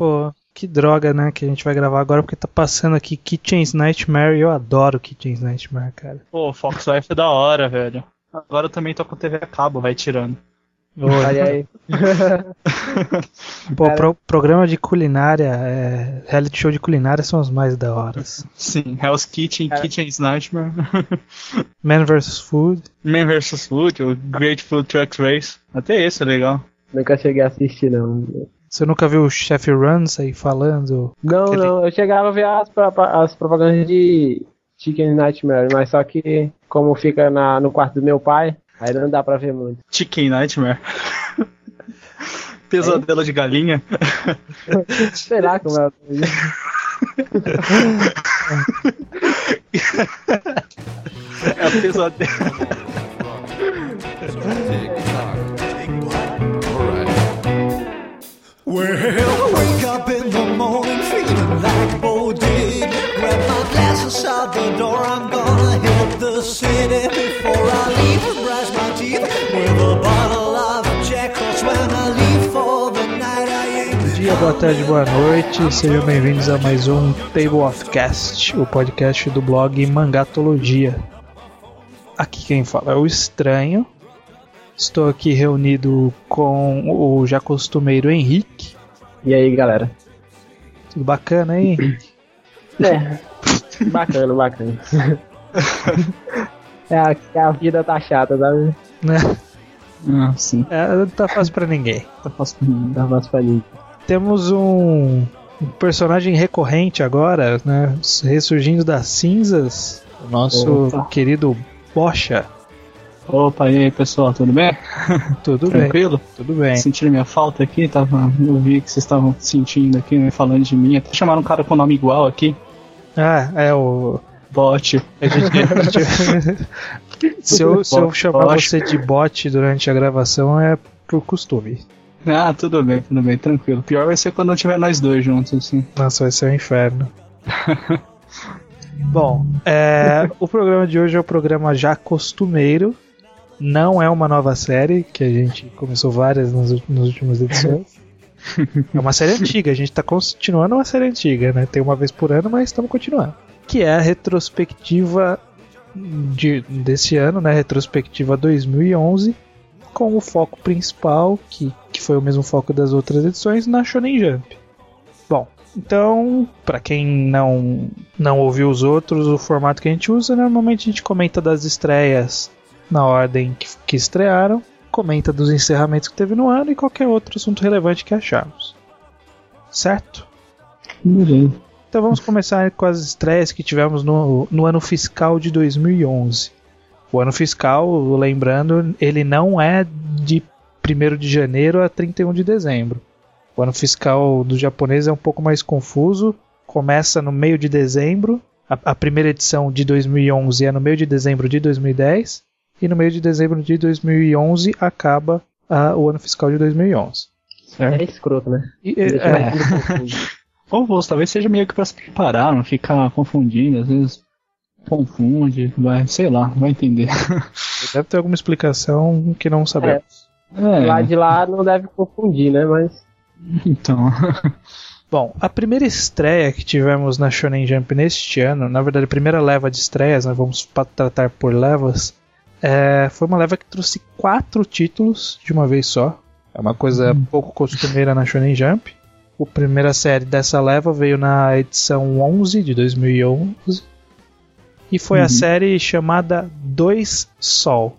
Pô, que droga, né, que a gente vai gravar agora, porque tá passando aqui Kitchen's Nightmare e eu adoro Kitchen's Nightmare, cara. Pô, Fox Life é da hora, velho. Agora eu também tô com TV a cabo, vai tirando. Olha aí. Pô, pro, programa de culinária, é, reality show de culinária são os mais da horas. Sim, Hell's Kitchen, É. Kitchen's Nightmare, Man vs Food. Man vs Food, o Great Food Truck Race. Até esse é legal. Nunca cheguei a assistir, não. Você nunca viu o Chef Runs aí falando? Não, Aquele- não. Eu chegava a ver as, as propagandas de Chicken Nightmare, mas só que como fica na, no quarto do meu pai, aí não dá pra ver muito. Chicken Nightmare. Pesadelo de galinha. Sei lá como é. É o pesadelo. Well, wake up in the morning feeling like. Grab my glasses out the door, I'm gonna hit the city before I leave brush my teeth with a bottle of Jack. when I leave for the night, I ain't Bom dia, boa tarde, boa noite. Sejam bem-vindos a mais um Table of Cast, o podcast do blog Mangatologia. Aqui quem fala é o Estranho. Estou aqui reunido com o já costumeiro Henrique. E aí, galera? Tudo bacana aí, Henrique? É. Bacana, bacana. É a, a vida tá chata, sabe? Né? Ah, sim. É, não tá fácil pra ninguém. Tá fácil pra mim. Dá mais pra mim. Temos um, um personagem recorrente agora, né? Ressurgindo das cinzas. O nosso Opa. querido Bocha. Opa, e aí pessoal, tudo bem? Tudo bem, Tranquilo? tudo bem. Sentiram minha falta aqui? Tava, eu vi que vocês estavam sentindo aqui, né, falando de mim. Até chamaram um cara com nome igual aqui. Ah, é o. Bot. a gente- a gente- se, eu, se eu chamar Bocha. você de bot durante a gravação é por costume. Ah, tudo bem, tudo bem, tranquilo. Pior vai ser quando não tiver nós dois juntos, assim. Nossa, vai ser um inferno. Bom, é, o programa de hoje é o programa já costumeiro. Não é uma nova série, que a gente começou várias nas, nas últimas edições. É uma série antiga, a gente tá continuando uma série antiga, né? Tem uma vez por ano, mas estamos continuando. Que é a retrospectiva de, desse ano, né? Retrospectiva 2011, com o foco principal, que, que foi o mesmo foco das outras edições, na Shonen Jump. Bom, então, para quem não não ouviu os outros, o formato que a gente usa, normalmente a gente comenta das estreias na ordem que, que estrearam, comenta dos encerramentos que teve no ano e qualquer outro assunto relevante que acharmos. Certo? Beleza. Então vamos começar com as estreias que tivemos no, no ano fiscal de 2011. O ano fiscal, lembrando, ele não é de 1 de janeiro a 31 de dezembro. O ano fiscal do japonês é um pouco mais confuso. Começa no meio de dezembro. A, a primeira edição de 2011 é no meio de dezembro de 2010. E no meio de dezembro de 2011 acaba ah, o ano fiscal de 2011. É escroto, né? E, é, confuso. Ou vou, talvez seja meio que pra se preparar, não ficar confundindo, às vezes confunde, vai, sei lá, vai entender. deve ter alguma explicação que não sabemos. É, Lá de lá não deve confundir, né? Mas então. Bom, a primeira estreia que tivemos na Shonen Jump neste ano, na verdade a primeira leva de estreias, nós vamos tratar por levas, é, foi uma leva que trouxe quatro títulos de uma vez só. É uma coisa pouco costumeira na Shonen Jump. A primeira série dessa leva veio na edição 11 de 2011 e foi a Uhum. série chamada Dois Sol.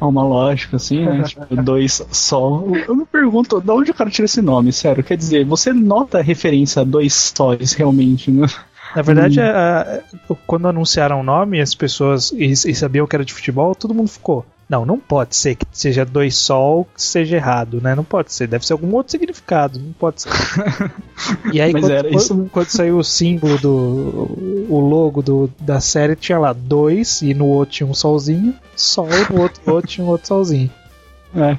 Há uma lógica assim, né? Tipo, dois sol. Eu me pergunto, de onde o cara tira esse nome, sério? Quer dizer, você nota a referência a dois sóis realmente, né? Na verdade, a- a- quando anunciaram o nome, as pessoas e, e sabiam que era de futebol, todo mundo ficou. Não, não pode ser que seja dois sol que seja errado, né? Não pode ser, deve ser algum outro significado, não pode ser. E aí, quando, isso. quando saiu o símbolo do. o logo do, da série, tinha lá dois, e no outro tinha um solzinho, sol, no outro, no outro tinha um outro solzinho. É.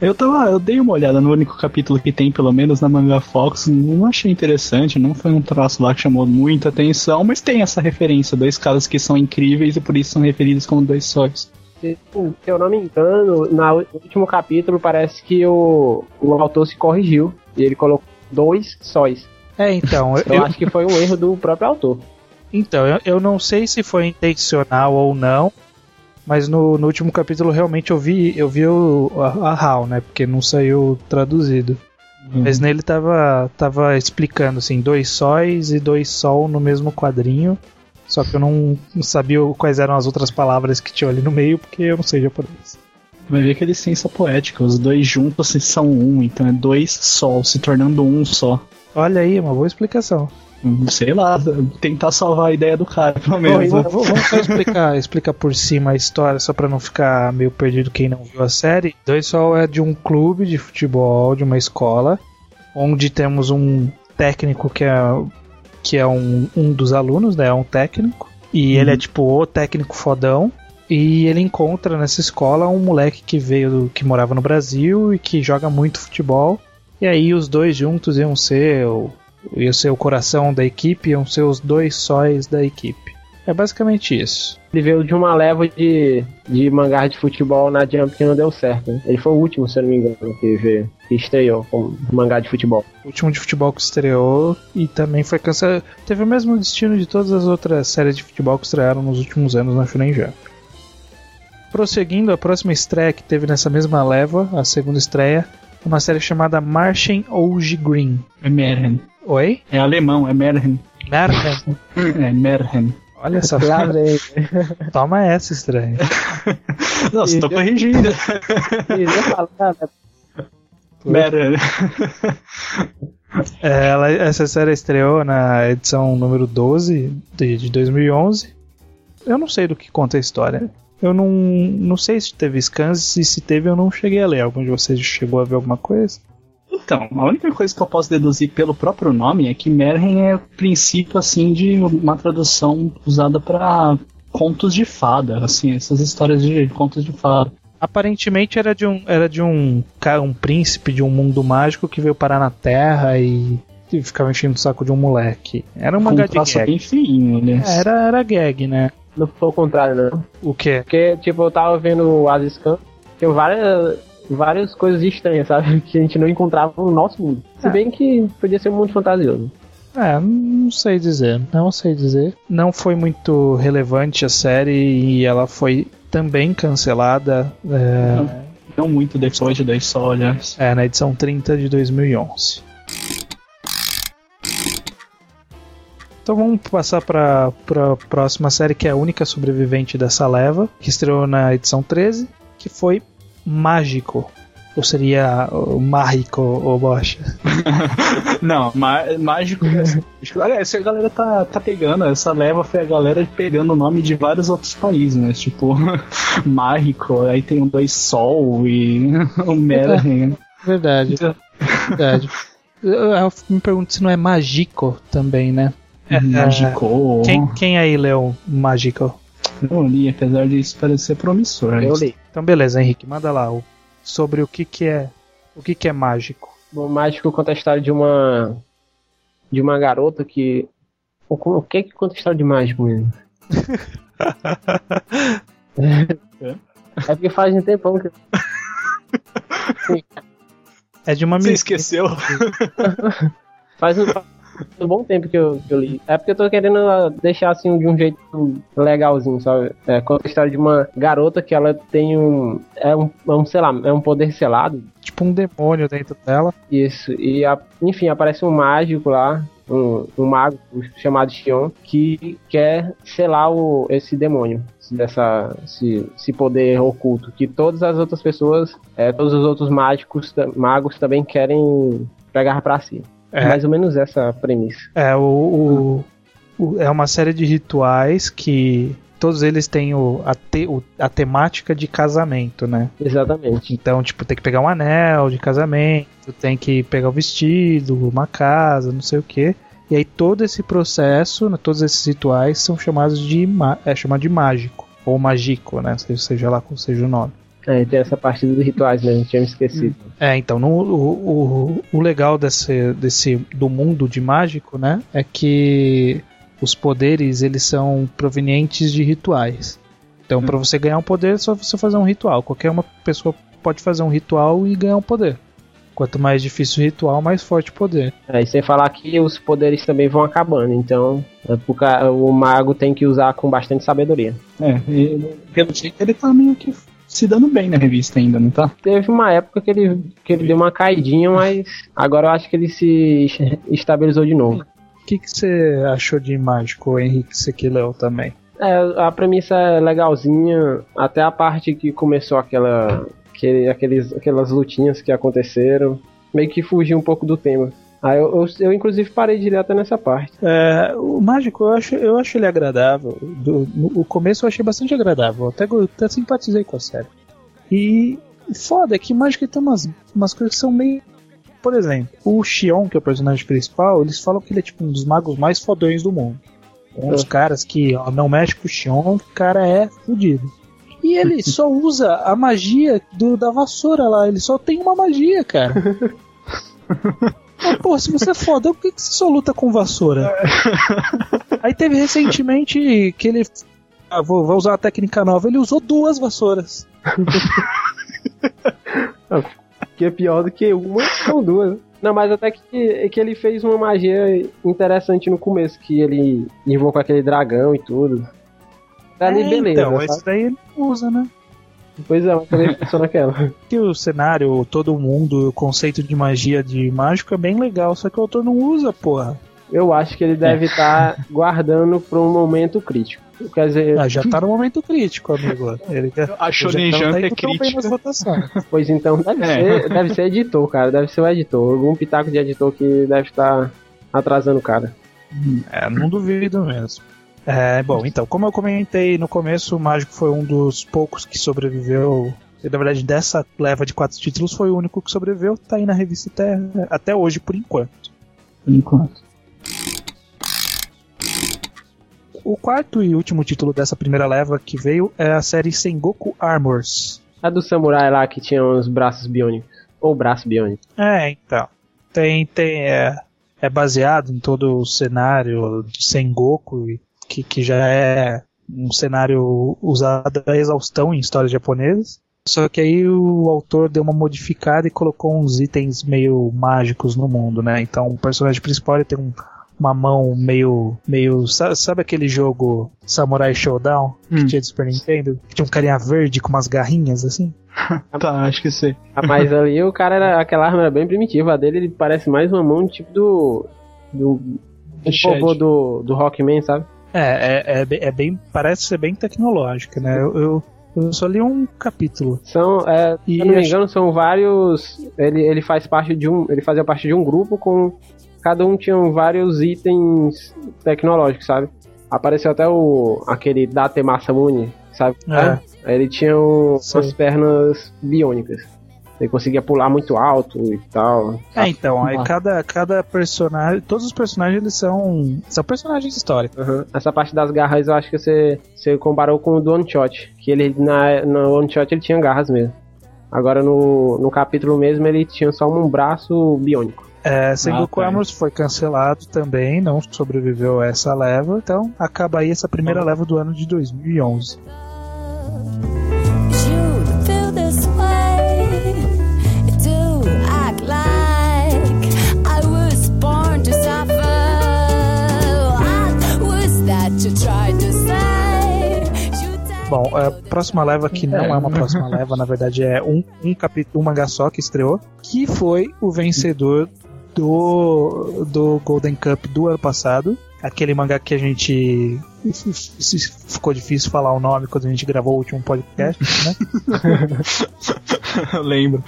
eu tava. Eu dei uma olhada no único capítulo que tem, pelo menos, na Manga Fox. Não achei interessante, não foi um traço lá que chamou muita atenção, mas tem essa referência, dois caras que são incríveis e por isso são referidos como dois sóis. Se se eu não me engano, no último capítulo parece que o, o autor se corrigiu e ele colocou dois sóis. É, então, Eu, eu, acho que foi um erro do próprio autor. então eu, eu não sei se foi intencional ou não, mas no, no último capítulo realmente eu vi, eu vi o, a, a HAL, né? Porque não saiu traduzido. Mas nele tava, tava explicando assim, dois sóis e dois sol no mesmo quadrinho. Só que eu não, não sabia quais eram as outras palavras que tinham ali no meio, porque eu não sei japonês. Vai ver que é licença poética, os dois juntos são um, então é dois sol, se tornando um só. Olha aí, uma boa explicação. Hum, Sei lá, tentar salvar a ideia do cara, pelo menos. vou- vamos só explicar, explicar por cima a história, só pra não ficar meio perdido quem não viu a série. Dois Sol é de um clube de futebol, de uma escola, onde temos um técnico que é, que é um, um dos alunos, né? É um técnico. E ele é tipo o técnico fodão. E ele encontra nessa escola um moleque que veio, que morava no Brasil e que joga muito futebol. E aí os dois juntos iam ser o, iam ser o coração da equipe, iam ser os dois sóis da equipe. É basicamente isso. Ele veio de uma leva de, de mangá de futebol na Jump que não deu certo. né? Ele foi o último, se eu não me engano, que veio, que estreou com mangá de futebol. O último de futebol que estreou e também foi cancelado. Teve o mesmo destino de todas as outras séries de futebol que estrearam nos últimos anos na Shonen Jump. Prosseguindo, a próxima estreia que teve nessa mesma leva, a segunda estreia, uma série chamada Martian OG Green. É Merhen. Oi? É alemão, é Merhen. Martian. É Merhen. Olha essa Lá vem. Toma essa estreia. Nossa, tô corrigindo. Iam falar, né? Merhen. É, ela- essa série estreou na edição número 12 de, de 2011. Eu não sei do que conta a história. Eu não, não sei se teve scans e se teve eu não cheguei a ler. Algum de vocês chegou a ver alguma coisa? Então, a única coisa que eu posso deduzir pelo próprio nome é que Merhen é o princípio assim de uma tradução usada para contos de fada, assim, essas histórias de contos de fada. Aparentemente era de um era de um cara, um príncipe de um mundo mágico que veio parar na Terra e, e ficava enchendo o saco de um moleque. Era uma com um gag. bem feinho, né? É, Era era gag, né? Não foi o contrário, não. O que? Porque, tipo, eu tava vendo as scans, tem várias, várias coisas estranhas, sabe? Que a gente não encontrava no nosso mundo. Se É. bem que podia ser um mundo fantasioso. É, não sei dizer, não sei dizer. Não foi muito relevante a série e ela foi também cancelada é, Não muito depois de Dois Sol, aliás. é, na edição 30 de 2011. Então vamos passar para a próxima série que é a única sobrevivente dessa leva, que estreou na edição 13, que foi Mágico. Ou seria o Mágico, ou Bocha? Não, má- mágico. Olha, essa galera tá, tá pegando, essa leva foi a galera pegando o nome de vários outros países, né? Tipo, Mágico, aí tem um Dois Sol e o Merhen. Verdade, verdade. Eu, eu me pergunto se não é Magico também, né? Mágico. Quem, quem aí leu Magico? Não li, apesar disso parecer promissor. Eu li. Então beleza, Henrique, manda lá o, sobre o que que é o que que é mágico. O mágico conta a história de uma. de uma garota que. O, o que que conta a história de mágico mesmo? é porque faz um tempão que. É de uma Você menina. esqueceu? Faz um, um bom tempo que eu, que eu li. É porque eu tô querendo ah, deixar assim de um jeito legalzinho, sabe? É, conta a história de uma garota que ela tem um. É um, é um sei lá, é um poder selado. tipo um demônio dentro dela. Isso. E a- enfim, aparece um mágico lá. Um, um mago chamado Xion que quer selar o, esse demônio, dessa, esse, esse poder oculto, que todas as outras pessoas, é, todos os outros mágicos, magos também querem pegar pra si. É. Mais ou menos essa a premissa. É o, o- o- é uma série de rituais que todos eles têm o, a, te- o- a temática de casamento, né? Exatamente. Então, tipo, tem que pegar um anel de casamento, tem que pegar o vestido, uma casa, não sei o que. E aí todo esse processo, né, todos esses rituais são chamados de é chamado de mágico ou magico, né? Seja, seja lá qual seja o nome. É, tem essa parte dos rituais mesmo, tinha me esquecido. É, então, no- o, o, o legal desse, desse do mundo de mágico, né, é que os poderes eles são provenientes de rituais. Então, pra você ganhar um poder, é só você fazer um ritual. Qualquer uma pessoa pode fazer um ritual e ganhar um poder. Quanto mais difícil o ritual, mais forte o poder. É, e sem falar que os poderes também vão acabando, então é o mago tem que usar com bastante sabedoria. É, e, pelo jeito ele tá meio que se dando bem na revista ainda, não tá? Teve uma época que ele, que ele deu uma caidinha, mas agora eu acho que ele se estabilizou de novo. O que, que você achou de mágico, Henrique? Você que leu também. É, a premissa é legalzinha, até a parte que começou aquela, aquele, aqueles, aquelas lutinhas que aconteceram, meio que fugiu um pouco do tema. Aí eu, eu, eu, inclusive parei direto nessa parte. É, o mágico eu acho, eu acho ele agradável. Do, no, o começo eu achei bastante agradável. Até, até simpatizei com a série. E foda é que o mágico tem umas, umas coisas que são meio. Por exemplo, o Xion, que é o personagem principal, eles falam que ele é tipo um dos magos mais fodões do mundo. Um dos É. caras que ó, não mexe com o Xion, o cara é fudido. E ele só usa a magia do, da vassoura lá, ele só tem uma magia, cara. Pô, se você é fodão, por que, que você só luta com vassoura? Aí teve recentemente que ele. Ah, vou, vou usar a técnica nova. Ele usou duas vassouras. Que é pior do que uma, são duas. Não, mas até que, que ele fez uma magia interessante no começo, que ele invocou aquele dragão e tudo. É, beleza. Então, sabe? esse daí ele usa, né? Pois é, mas também pensou naquela. Que o cenário, todo mundo, o conceito de magia de mágico é bem legal, só que o autor não usa, porra. Eu acho que ele deve estar guardando pra um momento crítico. Quer dizer, Ah, já tá no momento crítico, amigo. Ele A Shonen tá Jump é crítica. pois então deve, É. ser, deve ser editor, cara. Deve ser o editor. Algum pitaco de editor que deve estar atrasando o cara. É, não duvido mesmo. É, bom, então, como eu comentei no começo, o Mágico foi um dos poucos que sobreviveu. E, na verdade, dessa leva de quatro títulos, foi o único que sobreviveu. Tá aí na revista até, até hoje, por enquanto. Por enquanto. O quarto e último título dessa primeira leva que veio é a série Sengoku Armors. A do samurai lá que tinha uns braços biônicos. Ou braço biônico. É, então. Tem, tem, é, é baseado em todo o cenário de Sengoku, e que, que já é um cenário usado a exaustão em histórias japonesas. Só que aí o autor deu uma modificada e colocou uns itens meio mágicos no mundo, né? Então o personagem principal ele tem um- uma mão meio. meio. sa- Sabe aquele jogo Samurai Showdown que Hum. tinha de Super Nintendo? Que tinha um carinha verde com umas garrinhas assim? Tá, acho que sei. Ah, Mas ali o cara era. Aquela arma era bem primitiva. A dele ele parece mais uma mão tipo do. Do. Do do, do Rockman, sabe? É, é, é, bem- é bem. Parece ser bem tecnológica, né? Eu, eu, eu só li um capítulo. São, é, se E eu não me engano, são vários. Ele, ele faz parte de um. Ele fazia parte de um grupo com. Cada um tinha vários itens tecnológicos, sabe? Apareceu até o. aquele Date Masamune, sabe? É. Ele tinha um- umas pernas biônicas. Ele conseguia pular muito alto e tal. É, então, aí cada, cada personagem. Todos os personagens eles são. São personagens históricos. Uhum. Essa parte das garras eu acho que você, você comparou com o do One Shot. Que ele na, no One Shot ele tinha garras mesmo. Agora no, no capítulo mesmo ele tinha só um braço biônico. É, Sengoku Ah, tá. Armors foi cancelado também, não sobreviveu a essa leva, então acaba aí essa primeira leva do ano de 2011. Bom, a próxima leva que não é uma próxima leva, na verdade é um, um capítulo, um mangá só que estreou, que foi o vencedor do, do Golden Cup do ano passado. Aquele mangá que a gente. Ficou difícil falar o nome quando a gente gravou o último podcast, né? Eu lembro.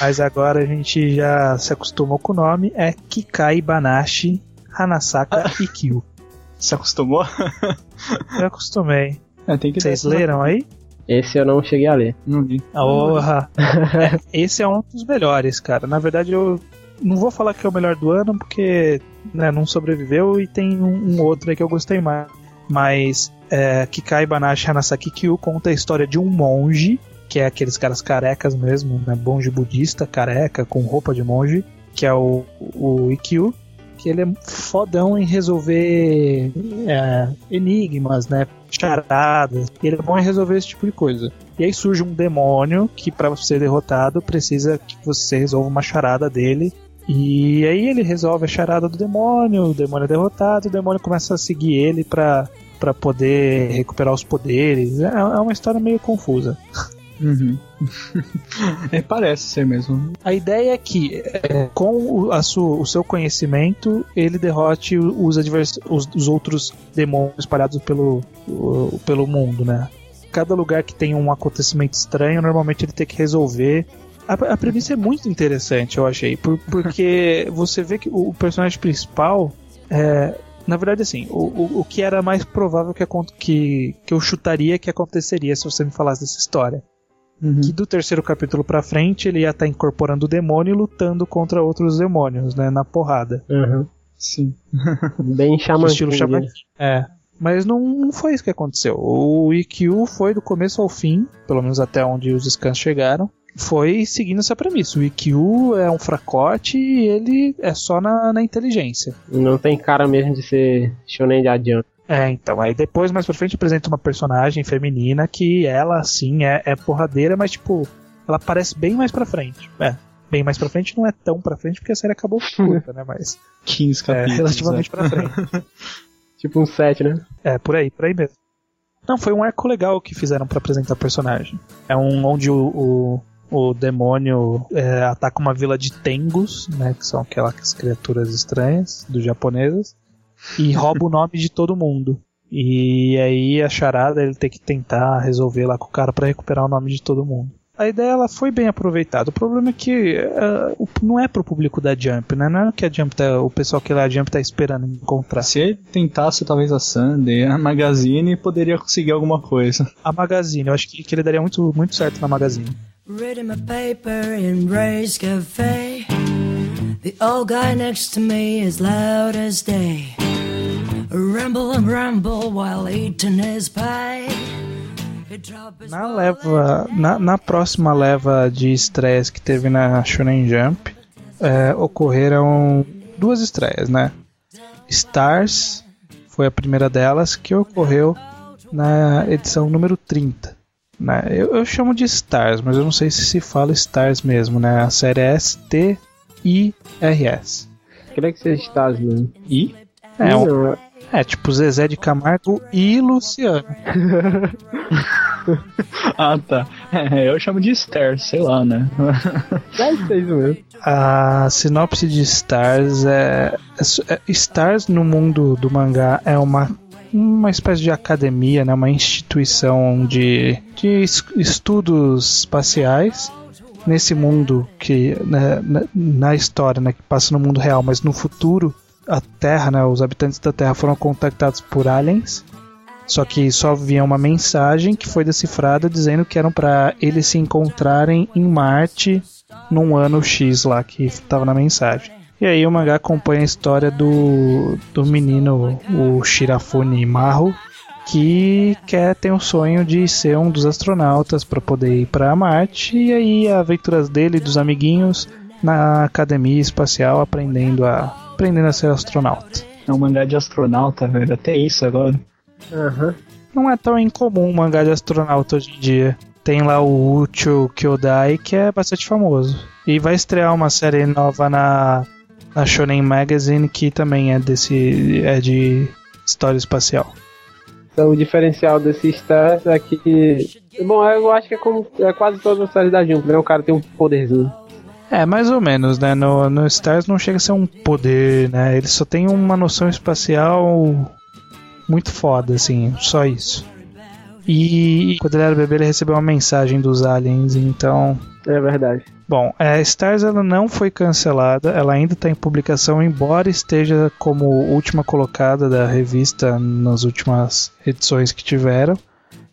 Mas agora a gente já se acostumou com o nome. É Kikai Banashi Hanasaka Ikkyu. Se acostumou? Eu acostumei. É, tem que Vocês dar- leram aí? Esse eu não cheguei a ler. Não vi. Porra! É, esse é um dos melhores, cara. Na verdade, eu não vou falar que é o melhor do ano, porque né, não sobreviveu e tem um, um outro aí que eu gostei mais. Mas é, Kikai Banashi Hanasaki Kyu conta a história de um monge, que é aqueles caras carecas mesmo, né, monge budista, careca, com roupa de monge, que é o, o Ikkyu, que ele é fodão em resolver é, enigmas, né? charadas. Ele é bom em resolver esse tipo de coisa. E aí surge um demônio que, pra ser derrotado, precisa que você resolva uma charada dele. E aí ele resolve a charada do demônio, o demônio é derrotado, o demônio começa a seguir ele pra poder recuperar os poderes. É, é uma história meio confusa. Uhum. é, parece ser mesmo. A ideia é que, é, com o, a sua, o seu conhecimento, ele derrote os, os, os outros demônios espalhados pelo, o, pelo mundo, né? Cada lugar que tem um acontecimento estranho, normalmente ele tem que resolver. A, a premissa é muito interessante, eu achei, por, porque você vê que o, o personagem principal é, na verdade, assim, o, o, o que era mais provável que, que, que eu chutaria que aconteceria se você me falasse dessa história. Uhum. Que do terceiro capítulo pra frente ele ia estar incorporando o demônio e lutando contra outros demônios, né? Na porrada. Uhum. Sim. Bem Shaman estilo. É. Mas não, não foi isso que aconteceu. O IQ foi do começo ao fim, pelo menos até onde os scans chegaram, foi seguindo essa premissa. O IQ é um fracote e ele é só na, na inteligência. Não tem cara mesmo de ser shonen de adiante. É, então, aí depois, mais pra frente, apresenta uma personagem feminina que ela, sim, é, é porradeira, mas, tipo, ela aparece bem mais pra frente. É, bem mais pra frente não é tão pra frente porque a série acabou curta, né, mas 15 é capítulos. relativamente pra frente. Tipo um set, né? É, por aí, por aí mesmo. Não, foi um arco legal que fizeram pra apresentar o personagem. É um onde o, o, o demônio é, ataca uma vila de Tengus, né, que são aquelas criaturas estranhas dos japoneses, e rouba o nome de todo mundo. E aí a charada ele tem que tentar resolver lá com o cara pra recuperar o nome de todo mundo. A ideia ela foi bem aproveitada. O problema é que o- não é pro público da Jump, né? Não é o que a Jump tá, o pessoal que lá a Jump tá esperando encontrar. Se ele tentasse talvez a Sunday, a Magazine, poderia conseguir alguma coisa. A Magazine, eu acho que, que ele daria muito, muito certo na Magazine. Reading my paper in Ray's Cafe. The old guy next to me is loud as day. Ramble and ramble while eating his pie. Na leva, na, na próxima leva de estreias que teve na Shonen Jump, é, ocorreram duas estreias, né? Stars foi a primeira delas, que ocorreu na edição número 30. Né? Eu, eu chamo de Stars, mas eu não sei se se fala Stars mesmo, né? A série é S-T-I-R-S. Queria que seja Stars mesmo. E? É, um- Não, é, tipo Zezé de Camargo e Luciano. Ah, tá. É, eu chamo de Stairs, sei lá, né? deve ser isso mesmo. A sinopse de Stars é, é é- Stars no mundo do mangá é uma uma espécie de academia, né, uma instituição de, de es- estudos espaciais nesse mundo que né, na, na história, né, que passa no mundo real, mas no futuro a Terra, né, os habitantes da Terra foram contactados por aliens. Só que só havia uma mensagem que foi decifrada dizendo que eram para eles se encontrarem em Marte num ano X lá que estava na mensagem. E aí o mangá acompanha a história do, do menino, o Shirafune Maru, que quer ter um sonho de ser um dos astronautas para poder ir para Marte. E aí as aventuras dele e dos amiguinhos na academia espacial aprendendo a aprendendo a ser astronauta. É um mangá de astronauta, velho. Até isso agora. Aham. Não é tão incomum um mangá de astronauta hoje em dia. Tem lá o Ucho Kyodai, que é bastante famoso. E vai estrear uma série nova na, na Shonen Magazine, que também é desse. é de história espacial. Então o diferencial desse Stars é que. Bom, eu acho que é como é quase todas as séries da Jump, né? O cara tem um poderzinho. É, mais ou menos, né? No, no Stars não chega a ser um poder, né? Ele só tem uma noção espacial muito foda, assim, só isso. E quando ele era bebê, ele recebeu uma mensagem dos aliens, então É verdade. Bom, a Stars ela não foi cancelada, ela ainda está em publicação, embora esteja como última colocada da revista nas últimas edições que tiveram.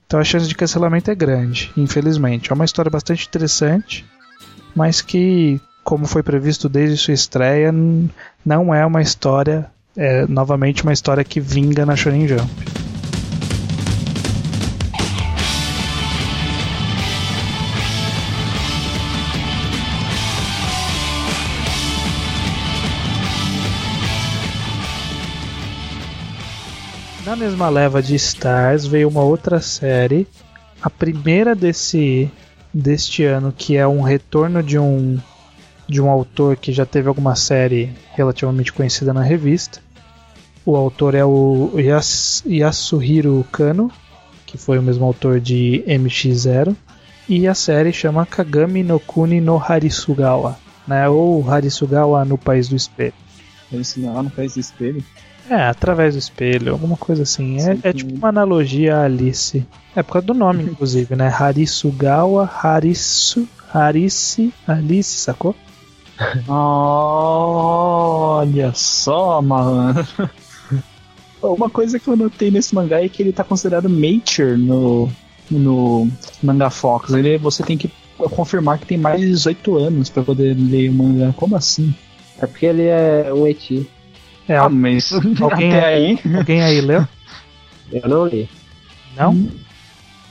Então a chance de cancelamento é grande, infelizmente. É uma história bastante interessante, mas que, como foi previsto desde sua estreia, não é uma história, é novamente uma história que vinga na Shonen Jump. na mesma leva de Stars veio uma outra série, a primeira desse deste ano, que é um retorno de um de um autor que já teve alguma série relativamente conhecida na revista. O autor é o Yas, Yasuhiro Kano, que foi o mesmo autor de MX0, e a série chama Kagami no Kuni no Harisugawa, né? Ou Harisugawa no País do Espelho. Não, no país do espelho. É, através do espelho, alguma coisa assim. É, Sim, é tipo uma analogia a Alice. É por causa do nome, inclusive, né? Harisugawa, Harisu, Harice, Alice, sacou? Olha só, mano. Uma coisa que eu notei nesse mangá é que ele tá considerado mature no, no Manga Fox. Ele, você tem que confirmar que tem mais de 18 anos pra poder ler o mangá. Como assim? É porque ele é um eti. É, Ah, mas alguém até aí- alguém aí leu? Eu não li. Não?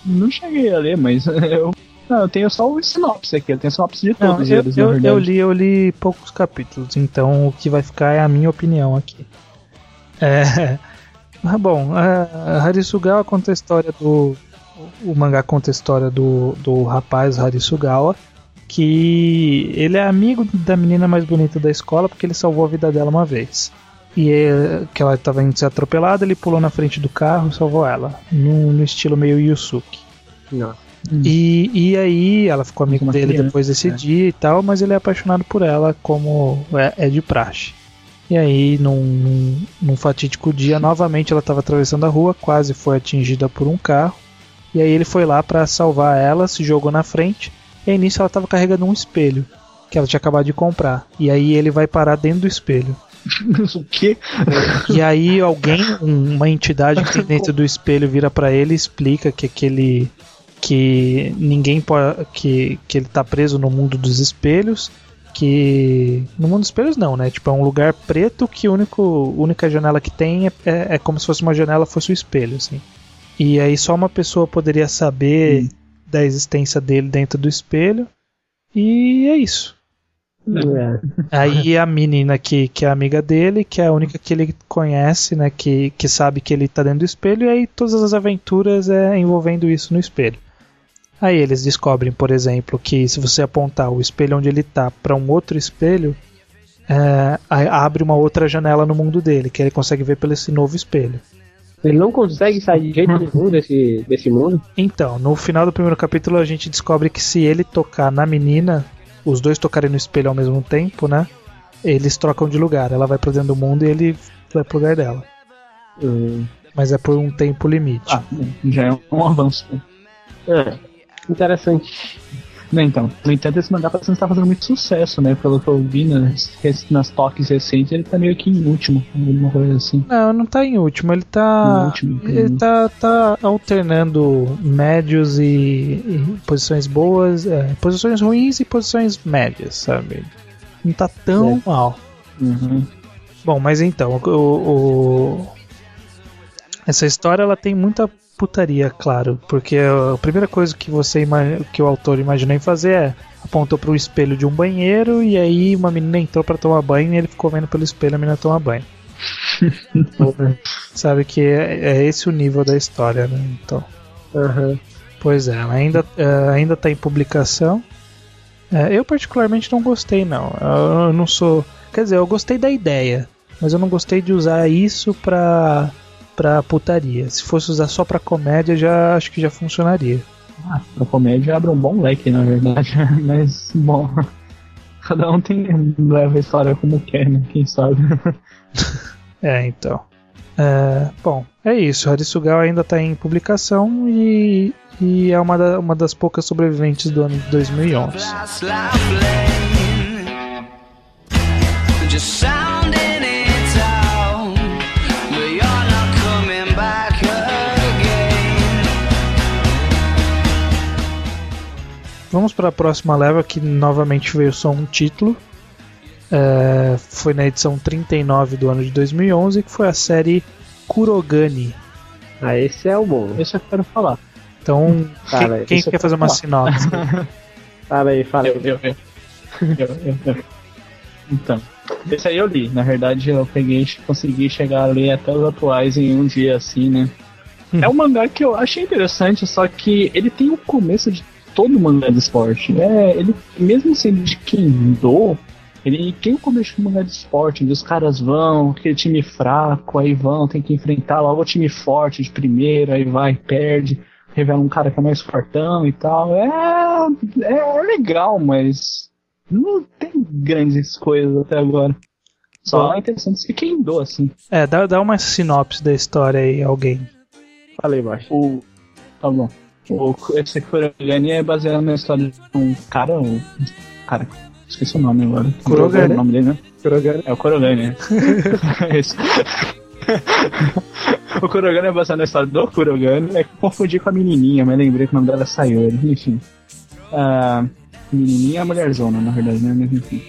não cheguei a ler, mas eu, não, eu tenho só o sinopse aqui. Eu tenho sinopse de Não, todos eu, eles, eu, verdade. eu li, eu li poucos capítulos, então o que vai ficar é a minha opinião aqui. É, mas bom, a Harisugawa conta a história do. O mangá conta a história do, do rapaz Harisugawa, que ele é amigo da menina mais bonita da escola porque ele salvou a vida dela uma vez. E é, que ela estava indo ser atropelada, ele pulou na frente do carro e salvou ela, no, no estilo meio Yusuke. Não. E, e aí ela ficou amiga dele criança, depois desse é. dia e tal, mas ele é apaixonado por ela como é, é de praxe. E aí, num, num, num fatídico dia, novamente ela estava atravessando a rua, quase foi atingida por um carro. E aí ele foi lá para salvar ela, se jogou na frente. E aí nisso ela estava carregando um espelho que ela tinha acabado de comprar. E aí ele vai parar dentro do espelho. o quê? E aí alguém, um- uma entidade que tem dentro do espelho vira pra ele e explica que aquele que ninguém pode que, que ele tá preso no mundo dos espelhos, que no mundo dos espelhos não, né? Tipo é um lugar preto que a único única janela que tem é, é, é como se fosse uma janela fosse o espelho, assim. E aí só uma pessoa poderia saber Hum. da existência dele dentro do espelho. E é isso. É. Aí a menina que, que é amiga dele, que é a única que ele conhece, né? Que, que sabe que ele tá dentro do espelho, e aí todas as aventuras é envolvendo isso no espelho. Aí eles descobrem, por exemplo, que se você apontar o espelho onde ele tá para um outro espelho, é, abre uma outra janela no mundo dele, que ele consegue ver pelo esse novo espelho. Ele não consegue sair de jeito nenhum desse, desse mundo. Então, no final do primeiro capítulo a gente descobre que se ele tocar na menina, os dois tocarem no espelho ao mesmo tempo, né? Eles trocam de lugar. Ela vai pra dentro do mundo e ele vai pro lugar dela. Hum. Mas é por um tempo limite. Ah, já é um avanço. É. Interessante. Né, então, no entanto, esse mangá parece que tá fazendo muito sucesso, né? Pelo que eu vi nas, nas toques recentes, ele tá meio que em último, alguma coisa assim. Não, não tá em último. Ele tá. Último, ele tá, tá alternando médios e, e posições boas, é, posições ruins e posições médias, sabe? Não tá tão mal. Uhum. Bom, mas então, o, o- essa história ela tem muita putaria, claro, porque a primeira coisa que você que o autor imaginou em fazer é apontou para o espelho de um banheiro e aí uma menina entrou para tomar banho e ele ficou vendo pelo espelho a menina tomar banho. Sabe que é, é esse o nível da história, né? Então, Aham. pois é, ainda é, ainda tá em publicação. É, eu particularmente não gostei não. Eu, eu não sou, quer dizer, eu gostei da ideia, mas eu não gostei de usar isso pra pra putaria. Se fosse usar só pra comédia, já acho que já funcionaria. Ah, a comédia abre um bom leque, na verdade. Mas, bom. Cada um tem, leva a história como quer, né? Quem sabe. É, então. É, bom, é isso. Harisugawa ainda está em publicação e, e é uma, da- uma das poucas sobreviventes do ano de 2011. Vamos para a próxima leva que novamente veio só um título. É, foi na edição 39 do ano de 2011, que foi a série Kurogani. Ah, esse é o bom. Esse eu quero falar. Então, Cara, quem, quem eu quer fazer uma quero sinopse? Fala aí, fala aí. Eu, eu, eu. Eu, eu, eu. Então, esse aí eu li. Na verdade, eu peguei e consegui chegar a ler até os atuais em um dia, assim, né? É um mangá que eu achei interessante, só que ele tem o começo de todo mangá de esporte. É, ele, mesmo sendo de Kendo, ele tem o começo de mangá de esporte, onde os caras vão, aquele time fraco, aí vão, tem que enfrentar logo o time forte de primeiro, aí vai, perde, revela um cara que é mais fortão e tal. É, é legal, mas não tem grandes coisas até agora. Só é interessante se Kendo, assim. É, dá, dá uma sinopse da história aí, alguém. Falei baixo. O. Tá bom. O, esse Kurogane é baseado na história de um cara. Um, cara, esqueci o nome agora. Kurogane. O nome dele, né? Kurogane. É o Kurogane. né? Esse. o Kurogane é baseado na história do Kurogane. É que confundi com a menininha, mas lembrei que o nome dela é Sayori. Enfim. A menininha é a mulherzona, na verdade, né? Mas enfim.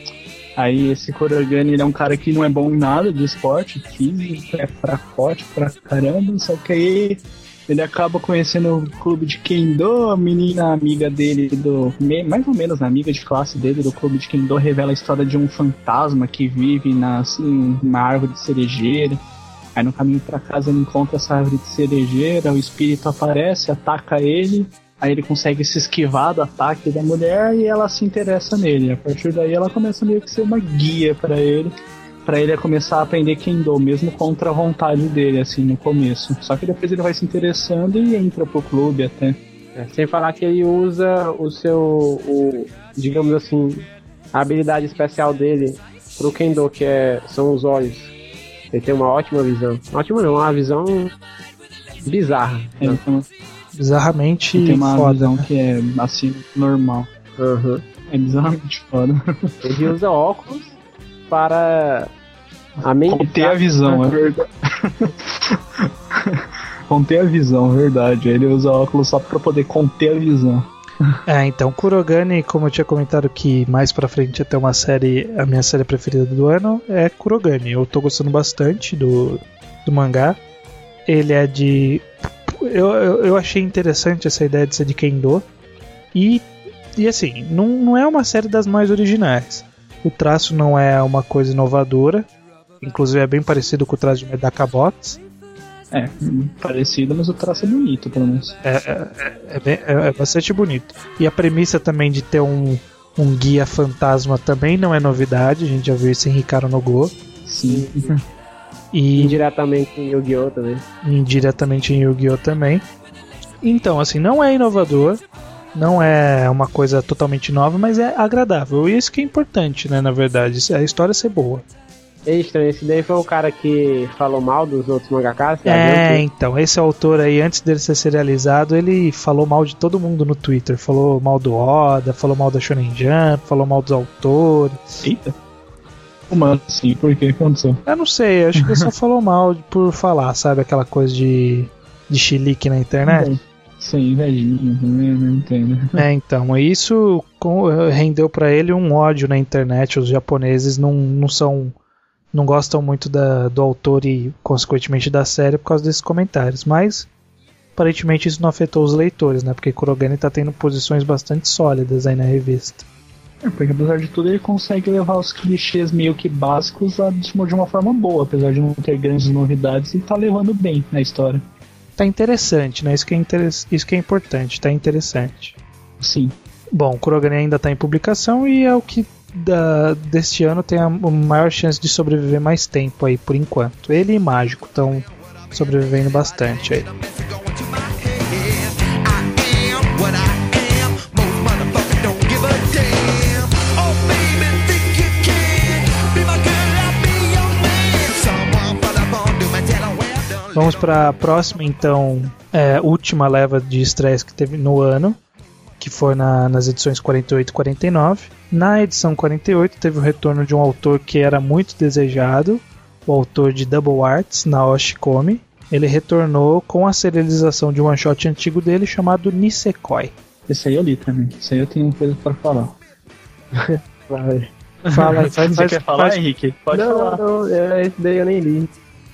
Aí esse Kurogane ele é um cara que não é bom em nada de esporte, físico, é fracote pra caramba, só que aí ele acaba conhecendo o clube de Kendo, a menina amiga dele, do mais ou menos amiga de classe dele do clube de Kendo, revela a história de um fantasma que vive na, assim, uma árvore de cerejeira. Aí no caminho para casa ele encontra essa árvore de cerejeira, o espírito aparece, ataca ele, aí ele consegue se esquivar do ataque da mulher e ela se interessa nele. A partir daí ela começa meio que ser uma guia para ele para ele começar a aprender Kendo, mesmo contra a vontade dele, assim, no começo. Só que depois ele vai se interessando e entra pro clube até. É, sem falar que ele usa o seu, o, digamos assim, a habilidade especial dele pro Kendo, que é, são os olhos. Ele tem uma ótima visão. Ótima não, uma visão bizarra. Ele né? tem uma, Bizarramente tem uma foda. visão né? que é, assim, normal. Uhum. É bizarramente foda. Ele usa óculos para amenizar. Conter a visão, é verdade. conter a visão, verdade. Ele usa óculos só pra poder conter a visão. É, então, Kurogane, como eu tinha comentado que mais pra frente ia ter uma série, a minha série preferida do ano, é Kurogane. Eu tô gostando bastante do, do mangá. Ele é de. Eu, eu, eu achei interessante essa ideia de ser de Kendo. E, e assim, não, não é uma série das mais originais. O traço não é uma coisa inovadora. Inclusive é bem parecido com o traço de Medaka Box. É, parecido, mas o traço é bonito, pelo menos. É, é, é, bem- é- é bastante bonito. E a premissa também de ter um, um guia fantasma também não é novidade, a gente já viu isso em Ricardo no Go. Sim. E Indiretamente em Yu-Gi-Oh! também. indiretamente em Yu-Gi-Oh! também. Então, assim, não é inovador, não é uma coisa totalmente nova, mas é agradável. E isso que é importante, né, na verdade, a história ser boa. É estranho, esse daí foi o cara que falou mal dos outros mangakas? É, viu? então, esse autor aí, antes dele ser serializado, ele falou mal de todo mundo no Twitter. Falou mal do Oda, falou mal da Shonen Jump, falou mal dos autores. Eita. Como assim? Por que aconteceu? Eu não sei, acho que ele só falou mal por falar, sabe? Aquela coisa de, de chilique na internet. Sim, invejinho, né? não entendo. É, então, isso rendeu pra ele um ódio na internet. Os japoneses não, não são. Não gostam muito da, do autor e, consequentemente, da série por causa desses comentários. Mas, aparentemente, isso não afetou os leitores, né? Porque Kurogane tá tendo posições bastante sólidas aí na revista. É, porque apesar de tudo ele consegue levar os clichês meio que básicos a- de uma- forma boa, apesar de não ter grandes novidades, ele tá levando bem na história. Tá interessante, né? Isso que é, interess- isso que é importante, tá interessante. Sim. Bom, Kurogane ainda está em publicação e é o que da, deste ano tem a maior chance de sobreviver mais tempo aí, por enquanto. Ele e Mágico estão sobrevivendo bastante aí. Vamos para a próxima, então, é, última leva de estreias que teve no ano, que foi na- nas edições 48 e 49. Na edição 48 teve o retorno de um autor que era muito desejado, o autor de Double Arts, Naoshi Komi. Ele retornou com a serialização de um one shot antigo dele chamado Nisekoi. Esse aí eu li também. Esse aí eu tenho coisa pra falar. Vai. Fala aí, faz, Você faz, quer falar, faz- Henrique? Pode não, falar. não, é, esse daí eu nem li.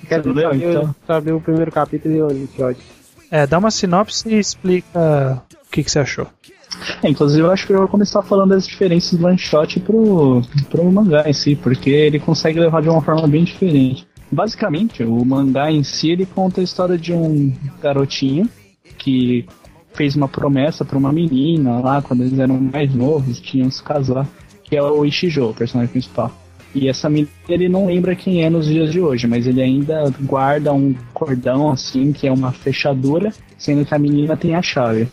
Quero leu, saber, então? saber o primeiro capítulo e o episódio. É, dá uma sinopse e explica o que, que você achou. É, inclusive eu acho que eu vou começar falando das diferenças do one shot pro, pro mangá em si, porque ele consegue levar de uma forma bem diferente. Basicamente, o mangá em si ele conta a história de um garotinho que fez uma promessa para uma menina lá quando eles eram mais novos, tinham se casar, que é o Ishijo, o personagem principal. E essa menina ele não lembra quem é nos dias de hoje, mas ele ainda guarda um cordão assim, que é uma fechadura, sendo que a menina tem a chave.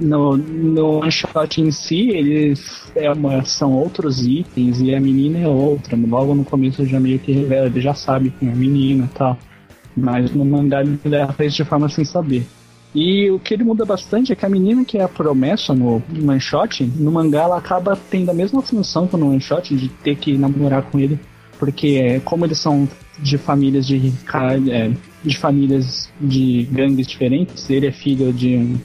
No, no one shot em si, eles é uma, são outros itens e a menina é outra. Logo no começo já meio que revela, ele já sabe quem é a menina e tal. Mas no mangá ele leva de forma sem saber. E o que ele muda bastante é que a menina que é a promessa no one shot, no mangá ela acaba tendo a mesma função que no one shot de ter que namorar com ele. Porque como eles são de famílias de, é, de famílias de gangues diferentes, ele é filho de um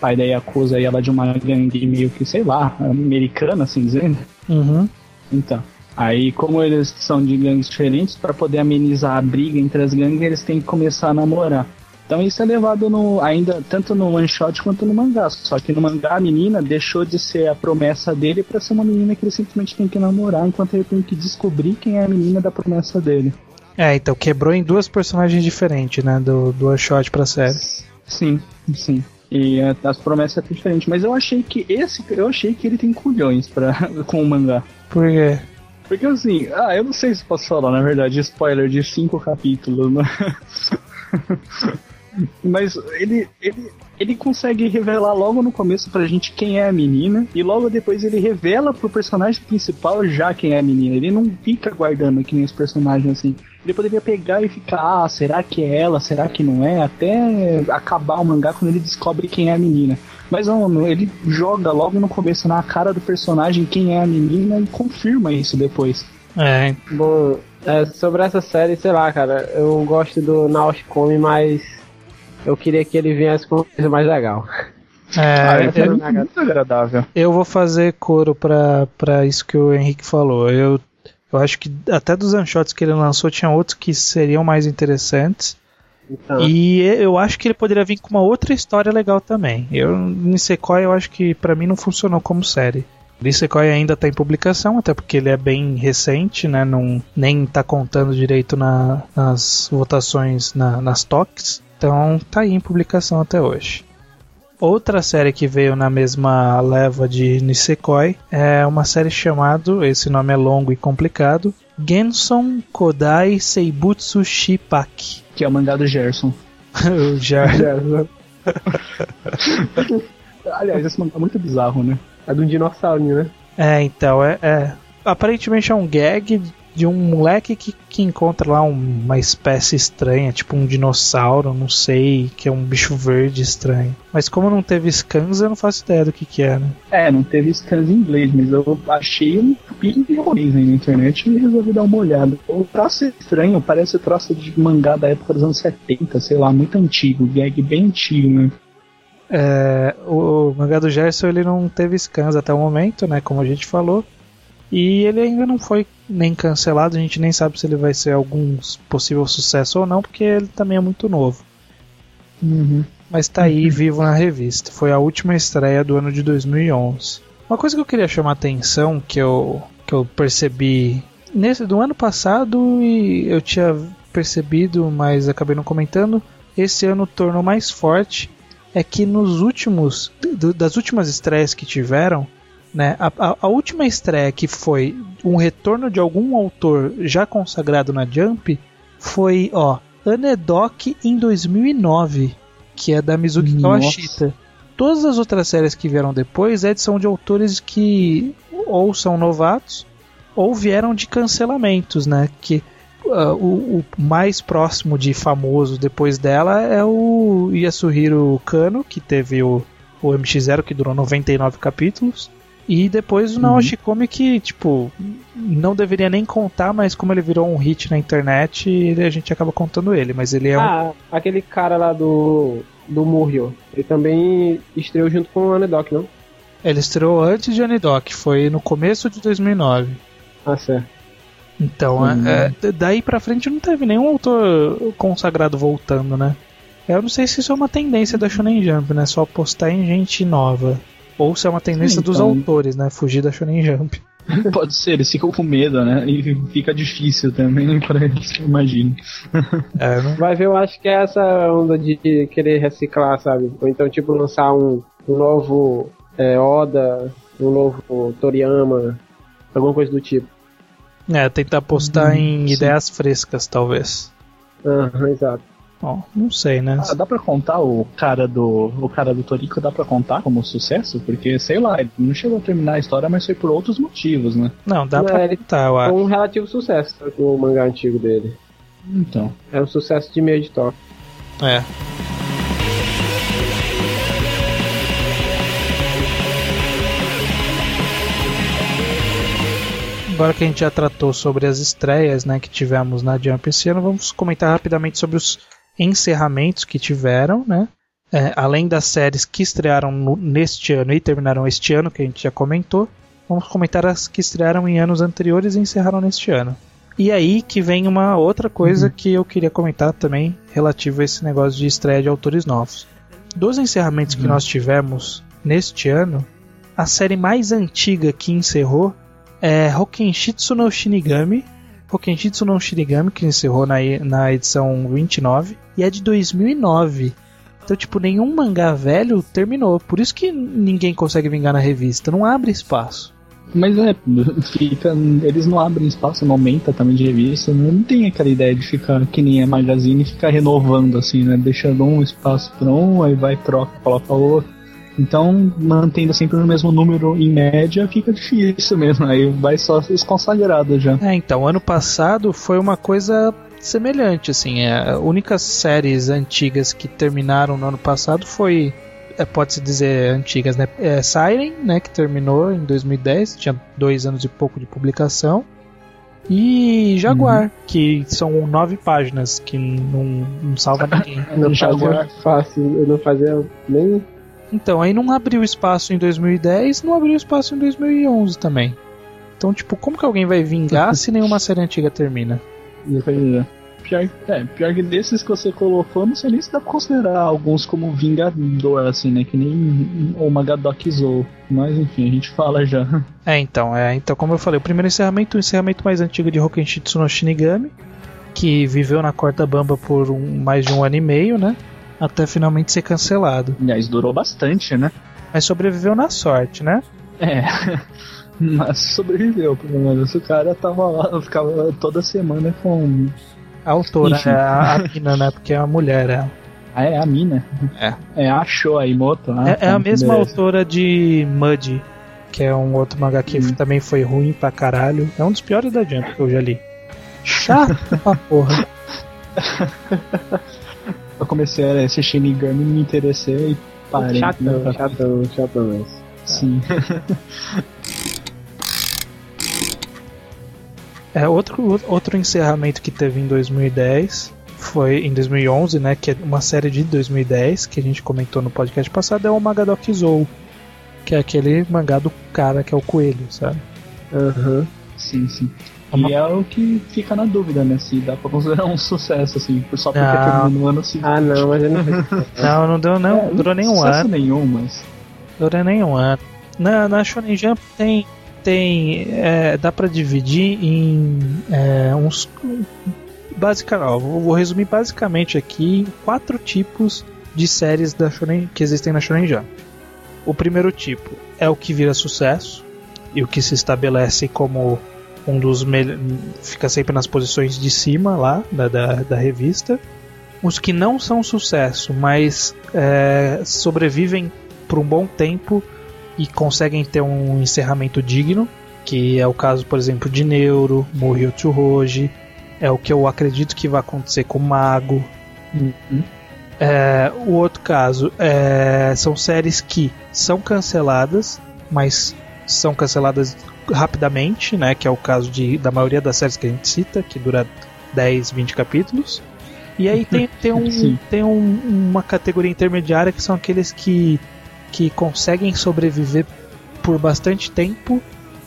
pai da Yakuza e ela de uma gangue meio que, sei lá, americana, assim dizendo. Uhum. Então. Aí, como eles são de gangues diferentes, para poder amenizar a briga entre as gangues, eles têm que começar a namorar. Então isso é levado no, ainda tanto no one shot quanto no mangá. Só que no mangá a menina deixou de ser a promessa dele para ser uma menina que ele simplesmente tem que namorar, enquanto ele tem que descobrir quem é a menina da promessa dele. É, então quebrou em duas personagens diferentes, né? Do, do one shot pra série. Sim, sim. E é, as promessas são diferentes. Mas eu achei que esse. Eu achei que ele tem culhões pra, com o mangá. Por quê? Porque assim, ah, eu não sei se posso falar, na verdade, spoiler de cinco capítulos, né? Mas ele, ele, ele consegue revelar logo no começo pra gente quem é a menina, e logo depois ele revela pro personagem principal já quem é a menina. Ele não fica guardando que nem os personagens assim. Ele poderia pegar e ficar, ah, será que é ela? Será que não é? Até acabar o mangá quando ele descobre quem é a menina. Mas não, ele joga logo no começo na cara do personagem quem é a menina e confirma isso depois. É, Bom, é, sobre essa série, sei lá, cara, eu gosto do Naoshi Komi, mas eu queria que ele viesse com uma coisa mais legal. Ah, é, é eu, muito, agradável. eu vou fazer coro pra, pra isso que o Henrique falou. Eu, eu acho que até dos unshots que ele lançou, tinha outros que seriam mais interessantes. Então, E eu acho que ele poderia vir com uma outra história legal também. Eu, Nisekoi, eu acho que pra mim não funcionou como série. Nisekoi ainda tá em publicação, até porque ele é bem recente, né? Não, nem tá contando direito na- nas votações na- nas toques. Então tá aí em publicação até hoje. Outra série que veio na mesma leva de Nisekoi é uma série chamada, esse nome é longo e complicado, Genson Kodai Seibutsu Shipaki. Que é o mangá do Gerson. O já Aliás, esse mangá é muito bizarro, né? é de um dinossaurinho, né? É, então, é, é. Aparentemente é um gag de um moleque que, que encontra lá uma espécie estranha, tipo um dinossauro, não sei, que é um bicho verde estranho. Mas como não teve scans, eu não faço ideia do que que é, né? É, não teve scans em inglês, mas eu achei um vídeo de japonês aí na internet e resolvi dar uma olhada. O traço é estranho, parece traço de mangá da época dos anos 70, sei lá, muito antigo, gag bem antigo, né? É, o, o mangá do Gerson ele não teve scans até o momento, né? Como a gente falou. E ele ainda não foi nem cancelado, a gente nem sabe se ele vai ser algum possível sucesso ou não, porque ele também é muito novo. Mas tá aí vivo na revista. Foi a última estreia do ano de 2011. Uma coisa que eu queria chamar a atenção, que eu, que eu percebi nesse do ano passado e eu tinha percebido, mas acabei não comentando, esse ano tornou mais forte é que nos últimos das últimas estreias que tiveram, né, a, a- a última estreia que foi um retorno de algum autor já consagrado na Jump foi, ó, Anedok em 2009, que é da Mizuki. Kawashita. Todas as outras séries que vieram depois é, são de autores que ou são novatos ou vieram de cancelamentos, né? Que ah, o, o mais próximo de famoso depois dela é o Yasuhiro Kano, que teve o, o MX0 que durou 99 capítulos. E depois o Naoshi Komi que, tipo, não deveria nem contar, mas como ele virou um hit na internet, ele- a gente acaba contando ele. Mas ele é um. Ah, aquele cara lá do. do Murrio. Ele também estreou junto com o Anedok, não? Ele estreou antes de Anidok, foi no começo de 2009. Ah, certo. Então, é- é, daí pra frente não teve nenhum autor consagrado voltando, né? Eu não sei se isso é uma tendência da Shonen Jump, né? Só apostar em gente nova. Ou se é uma tendência Sim, dos então- autores, né? Fugir da Shonen Jump. Pode ser, eles ficam com medo, né? E fica difícil também pra eles, eu imagino. É. Vai ver, eu acho que é essa onda de querer reciclar, sabe? Ou então, tipo, lançar um, um novo é, Oda, um novo Toriyama, alguma coisa do tipo. é tentar apostar Hum, em sim. ideias frescas, talvez. Aham, exato. Ó, não sei, né? Ah, dá pra contar o cara do. O cara do Toriko dá pra contar como sucesso? Porque, sei lá, ele não chegou a terminar a história, mas foi por outros motivos, né? Não, dá Não, pra ele- contar, eu Foi acho. um relativo sucesso o mangá antigo dele. Então. É um sucesso de meio de toque. É. Agora que a gente já tratou sobre as estreias né, que tivemos na Jump esse ano, vamos comentar rapidamente sobre os encerramentos que tiveram, né? É, além das séries que estrearam no- neste ano e terminaram este ano, que a gente já comentou, vamos comentar as que estrearam em anos anteriores e encerraram neste ano. E aí que vem uma outra coisa que eu queria comentar também relativo a esse negócio de estreia de autores novos. Dos encerramentos que nós tivemos neste ano, a série mais antiga que encerrou é Hokenshitsu no Shinigami. Hokenshitsu no Shinigami, que encerrou na, na edição 29, e é de 2009. Então, tipo, nenhum mangá velho terminou. Por isso que ninguém consegue vingar na revista. Não abre espaço. Mas é, fica. Eles não abrem espaço, não aumenta também de revista. né? Não tem aquela ideia de ficar que nem a magazine ficar renovando assim, né? Deixando um espaço pra um, aí vai, troca, coloca outro. Então, mantendo sempre o mesmo número em média, fica difícil mesmo. Aí vai só os consagrados já. É, então, ano passado foi uma coisa semelhante, assim. É, a únicas séries antigas que terminaram no ano passado foi, é, pode-se dizer antigas, né? É, Siren, né, que terminou em 2010, tinha dois anos e pouco de publicação. E Jaguar, que são nove páginas, que não, não salva ninguém. Não Jaguar. fazia fácil, eu não fazia nem. Então, aí não abriu espaço em 2010, não abriu espaço em 2011 também. Então, tipo, como que alguém vai vingar se nenhuma série antiga termina? Pois é. Pior, é, pior que desses que você colocou, não sei nem se dá pra considerar alguns como Vingador, assim, né? Que nem o Magadok Zou. Mas enfim, a gente fala já. É, então, é, então como eu falei, o primeiro encerramento, o encerramento mais antigo de Hokenshitsu no Shinigami, que viveu na corda bamba por um- mais de um ano e meio, né? Até finalmente ser cancelado. Aliás, durou bastante, né? Mas sobreviveu na sorte, né? É. Mas sobreviveu, pelo menos. O cara tava lá, ficava toda semana com. A autora, Enfim. é a, a mina, né? Porque é uma mulher, é. Ah, é a mina? É. É a Shoaimoto. Ah, É, é tá, a mesma beleza. autora de Mud, que é um outro mangá que Hum. também foi ruim pra caralho. É um dos piores da Jump que eu já li. Chato pra porra. Eu comecei a assistir Shinigami, me interessei e parei. Chatão, né? chatão, chatão. mas- Sim. É, outro, outro encerramento que teve em 2010 foi em 2011, né? Que é uma série de 2010 que a gente comentou no podcast passado, é o Magadok Zou. Que é aquele mangá do cara que é o coelho, sabe? Aham. Sim, sim. Uma- E é o que fica na dúvida, né? Se dá pra considerar um sucesso, assim, só porque Não. terminou no ano seguinte. Ah, não, mas eu não fiz. Não, não deu, não, É, durou nem um sucesso ano. nenhum, mas. Durou nem um ano. Na, na Shonen Jump tem. tem é, dá pra dividir em é, uns. Basicamente, ó, vou vou resumir basicamente aqui em quatro tipos de séries da Shonen, que existem na Shonen Jump. O primeiro tipo é o que vira sucesso e o que se estabelece como um dos melhores. fica sempre nas posições de cima lá da, da, da revista. Os que não são sucesso, mas é, sobrevivem por um bom tempo e conseguem ter um encerramento digno, que é o caso, por exemplo, de Neuro, Morreu Tsuhoji, é o que eu acredito que vai acontecer com Mago. Uhum. É, o outro caso é, são séries que são canceladas, mas são canceladas rapidamente, né? Que é o caso de, da maioria das séries que a gente cita, que dura 10, 20 capítulos. E aí tem, tem, um, tem um- uma categoria intermediária que são aqueles que, que conseguem sobreviver por bastante tempo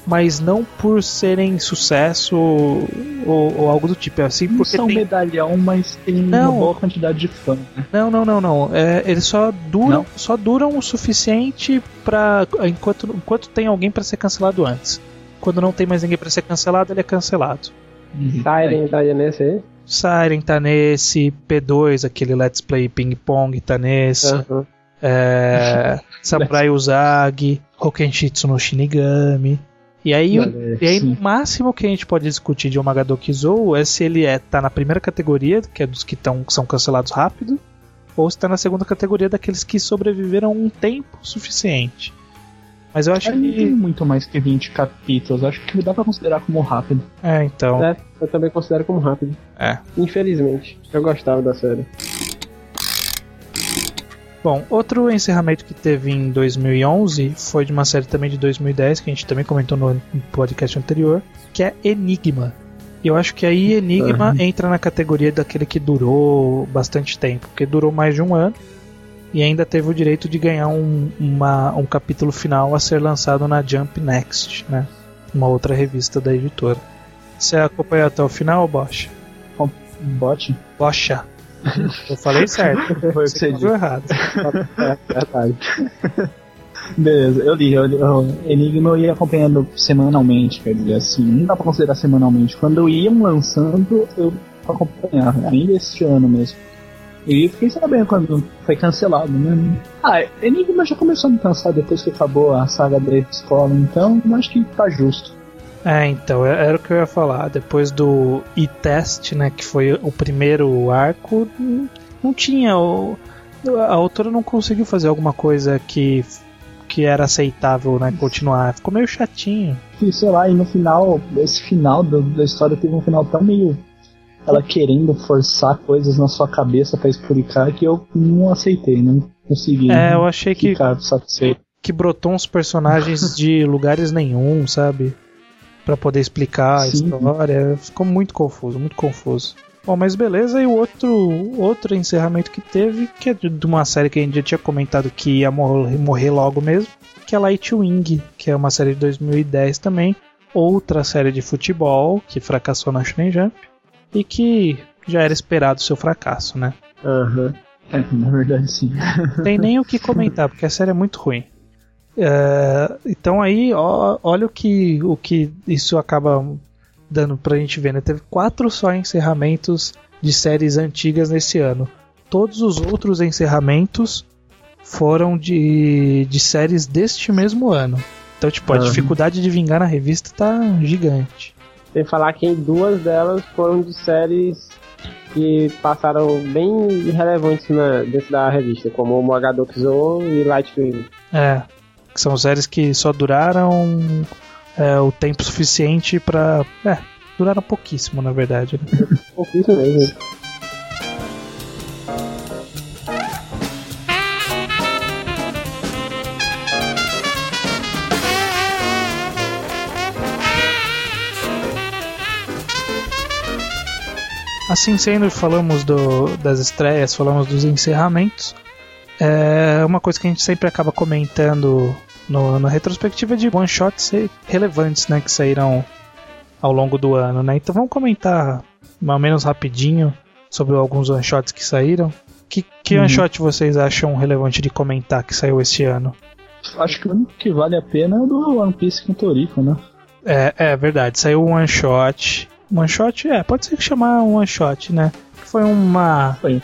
mas não por serem sucesso ou, ou algo do tipo. É assim Não porque são tem... medalhão, mas tem Não. uma boa quantidade de fã. né? Não, não, não, não. É, eles só duram, Não? só duram o suficiente para enquanto, enquanto tem alguém pra ser cancelado antes. Quando não tem mais ninguém pra ser cancelado, ele é cancelado. Siren tá nesse aí? Siren tá nesse, P2, aquele Let's Play Ping Pong tá nesse, Aham. é, Samurai Uzagi, Hokenshitsu no Shinigami. E aí, e aí sim. o máximo que a gente pode discutir de Omagadoki Zou é se ele é, tá na primeira categoria, que é dos que, tão, que são cancelados rápido, ou se tá na segunda categoria daqueles que sobreviveram um tempo suficiente. Mas eu acho Acho que tem muito mais que 20 capítulos. Acho que dá pra considerar como rápido. É, então. É, eu também considero como rápido. É. Infelizmente. Eu gostava da série. Bom, outro encerramento que teve em 2011 foi de uma série também de 2010, que a gente também comentou no podcast anterior, que é Enigma. Eu acho que aí Enigma entra na categoria daquele que durou bastante tempo, porque durou mais de um ano e ainda teve o direito de ganhar um, uma- um capítulo final a ser lançado na Jump Next, né? Uma outra revista da editora. Você acompanhou até o final, Bosch? Bot? Bocha. Eu falei certo. Foi o que você Falou errado. É verdade. Beleza, eu li, eu Enigma eu ia acompanhando semanalmente, quer dizer, assim, não dá pra considerar semanalmente. Quando iam lançando, eu acompanhava, ainda este ano mesmo. E fiquei sabendo quando foi cancelado, né? Ah, Enigma já começou a me cansar depois que acabou a saga da escola, então acho que tá justo. É, então, é- era o que eu ia falar. Depois do e-test, né, que foi o primeiro arco, não- não tinha. O, a autora não conseguiu fazer alguma coisa que, que era aceitável, né, continuar. Ficou meio chatinho. E sei lá, e no final, esse final do- da história teve um final tão meio. Ela querendo forçar coisas na sua cabeça pra explicar que eu não aceitei, não consegui É, eu achei que, satisfeito. que brotou uns personagens de lugares nenhum, sabe? Pra poder explicar a Sim. história. Ficou muito confuso, muito confuso. Bom, mas beleza, e o outro, outro encerramento que teve, que é de uma série que a gente já tinha comentado que ia morrer, morrer logo mesmo, que é Light Wing, que é uma série de 2010 também. Outra série de futebol que fracassou na Shonen Jump e que já era esperado o seu fracasso, né? Aham. É, na verdade, sim. Não tem nem o que comentar, porque a série é muito ruim. É, então aí, ó, olha o que, o que isso acaba dando pra gente ver, né? Teve quatro só encerramentos de séries antigas nesse ano. Todos os outros encerramentos foram de, de séries deste mesmo ano. Então, tipo, a dificuldade de vingar na revista tá gigante. Sem falar que duas delas foram de séries que passaram bem irrelevantes na, dentro da revista, como o Mogadoki Zou e Lightwing. É, que são séries que só duraram é, o tempo suficiente pra. É, duraram pouquíssimo, na verdade. Né? Pouquíssimo mesmo. Assim sendo, falamos do- das estreias, falamos dos encerramentos. É uma coisa que a gente sempre acaba comentando no, na retrospectiva de one shots relevantes, né, que saíram ao longo do ano, né? Então vamos comentar mais ou menos rapidinho sobre alguns one shots que saíram. Que, que Uhum. one shot vocês acham relevante de comentar que saiu este ano? Acho que o único que vale a pena é o do One Piece com Toriko, né? É, é verdade, saiu um one shot. One shot, é, pode ser que chamar um one shot, né? Foi uma Foi.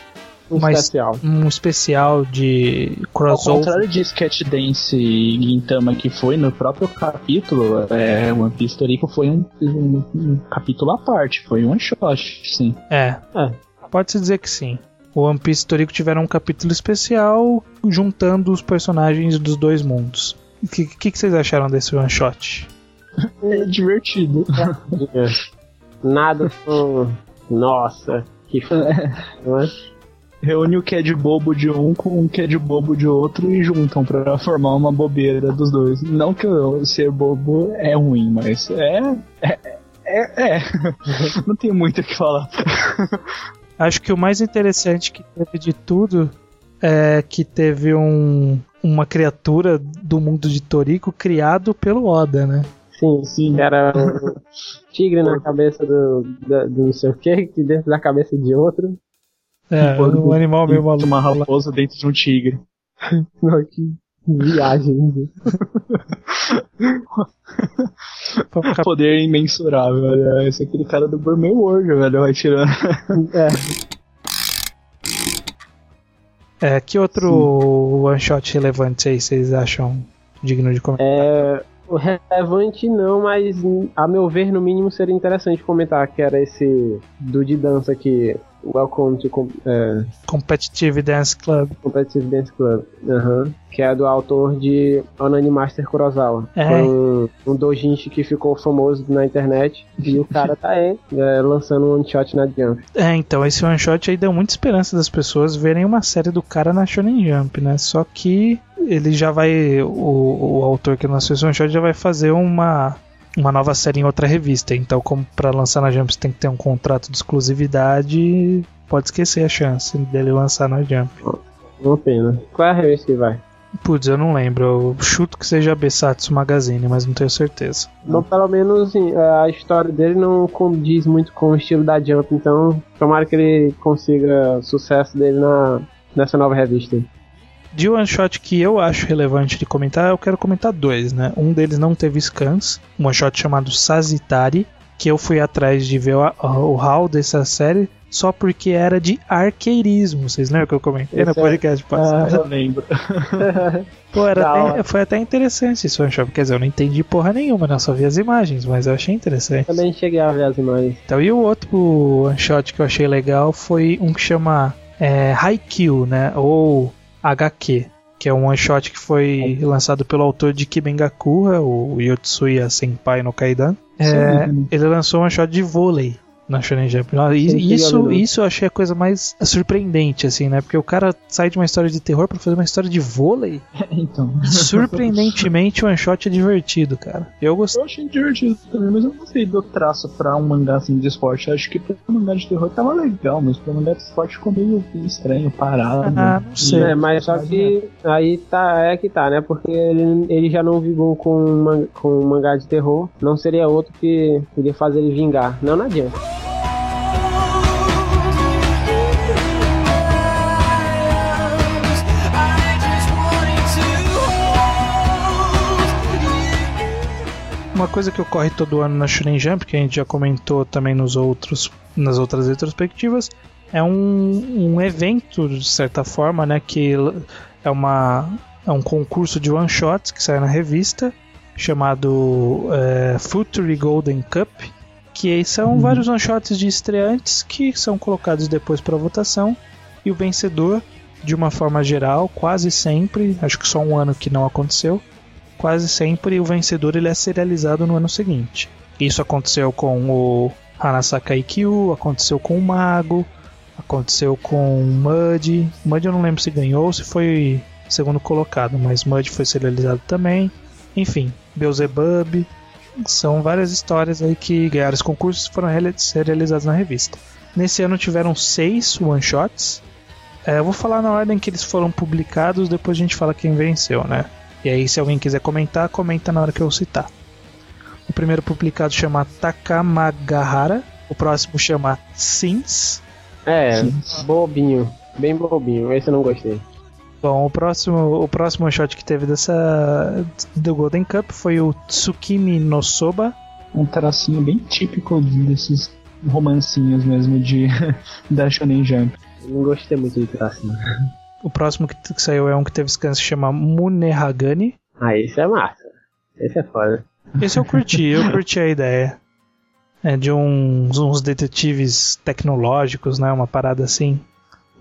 Um especial. um especial de Ao crossover. contrário de Sketch Dance e Gintama que foi no próprio capítulo, é, One Piece Toriko foi um, um- um capítulo à parte, foi um one shot, sim. É. É. Pode-se dizer que sim. O One Piece e Toriko tiveram um capítulo especial juntando os personagens dos dois mundos. O que, que, que vocês acharam desse one shot? É divertido. Nada tão. Nossa, que é? Reúne o que é de bobo de um com o que é de bobo de outro e juntam pra formar uma bobeira dos dois. Não que eu ser bobo é ruim, mas é. É. é, é. Não tem muito o que falar. Acho que o mais interessante que teve de tudo é que teve um, uma criatura do mundo de Toriko criado pelo Oda, né? Sim, sim. Era um tigre na cabeça do, da- do não sei o que, que dentro da cabeça de outro. É, um animal meio maluco. Uma raposa dentro de um tigre. Não, que viagem. ficar- Poder imensurável, velho. Esse é aquele cara do Gourmet World, velho. Vai tirando. É, É, que outro one shot relevante aí vocês acham digno de comentar? é, o relevante não, mas a meu ver, no mínimo, seria interessante comentar que era esse do de dança que Welcome to Com- é, Competitive Dance Club. Competitive Dance Club, aham, que é do autor de Onani Master Kurosawa. É. Um, um doujinshi que ficou famoso na internet e o cara tá aí, é, lançando um one shot na Jump. É, então, esse one shot aí deu muita esperança das pessoas verem uma série do cara na Shonen Jump, né? Só que ele já vai. O, o autor que lançou esse one shot já vai fazer uma. Uma nova série em outra revista. Então, como pra lançar na Jump você tem que ter um contrato de exclusividade, pode esquecer a chance dele lançar na Jump. Uma pena. Qual é a revista que vai? Putz, eu não lembro. Eu chuto que seja a Besatsu Magazine, mas não tenho certeza. Não, pelo menos assim, a história dele não condiz muito com o estilo da Jump, então tomara que ele consiga sucesso dele na, nessa nova revista. De one shot que eu acho relevante de comentar, eu quero comentar dois, né? Um deles não teve scans, um one shot chamado Sazitari, que eu fui atrás de ver o, hall dessa série só porque era de arqueirismo. Vocês lembram que eu comentei no Esse é- podcast passado? Eu lembro. Pô, era até- foi até interessante esse one shot. Quer dizer, eu não entendi porra nenhuma, né? Eu só vi as imagens, mas eu achei interessante. Também cheguei a ver as imagens. Então, e o outro one shot que eu achei legal foi um que chama é, Haikyuu, né? Ou HQ, que é um one shot que foi lançado pelo autor de Kibengakura, o Yotsuya Senpai no Kaidan. É, ele lançou um one shot de vôlei na Shonen Jump. Nossa, e- Isso, eu vi. isso eu achei a coisa mais surpreendente, assim, né? Porque o cara sai de uma história de terror pra fazer uma história de vôlei. então. Surpreendentemente, o one shot é divertido, cara. Eu gostei. Eu achei divertido também, mas eu não gostei do traço pra um mangá assim de esporte. Eu acho que pra um mangá de terror tava legal, mas pra um mangá de esporte ficou meio estranho, parado. Ah, não sei. É, mas só que aí tá, é que tá, né? Porque ele, ele já não vingou com, um man- com um mangá de terror. Não seria outro que podia fazer ele vingar. Não, não adianta. Uma coisa que ocorre todo ano na Shonen Jump, que a gente já comentou também nos outros, nas outras retrospectivas, é um, um evento, de certa forma, né, que é, uma, é um concurso de one-shots que sai na revista, chamado é, Future Golden Cup, que são vários one-shots de estreantes que são colocados depois para votação, e o vencedor, de uma forma geral, quase sempre, acho que só um ano que não aconteceu, quase sempre o vencedor ele é serializado no ano seguinte. Isso aconteceu com o Hanasaka Ikkyu, aconteceu com o Mago, aconteceu com o Mud. Mud eu não lembro se ganhou ou se foi segundo colocado, mas Mud foi serializado também. Enfim, Beelzebub. São várias histórias aí que ganharam os concursos e foram serializados na revista. Nesse ano tiveram seis one-shots. É, eu vou falar na ordem que eles foram publicados, depois a gente fala quem venceu, né? E aí, se alguém quiser comentar, comenta na hora que eu citar. O primeiro publicado chama Takamagahara, o próximo chama Sins. É, bobinho. Bem bobinho. Esse eu não gostei. Bom, o próximo, o próximo shot que teve dessa do Golden Cup foi o Tsukimi no Soba. Um tracinho bem típico desses romancinhos mesmo de da Shonen Jump. Não gostei muito do tracinho. O próximo que, que saiu é um que teve scan se chama Munehagani. Ah, esse é massa. Esse é foda. Esse eu curti, eu curti a ideia. É de uns, uns detetives tecnológicos, né? Uma parada assim.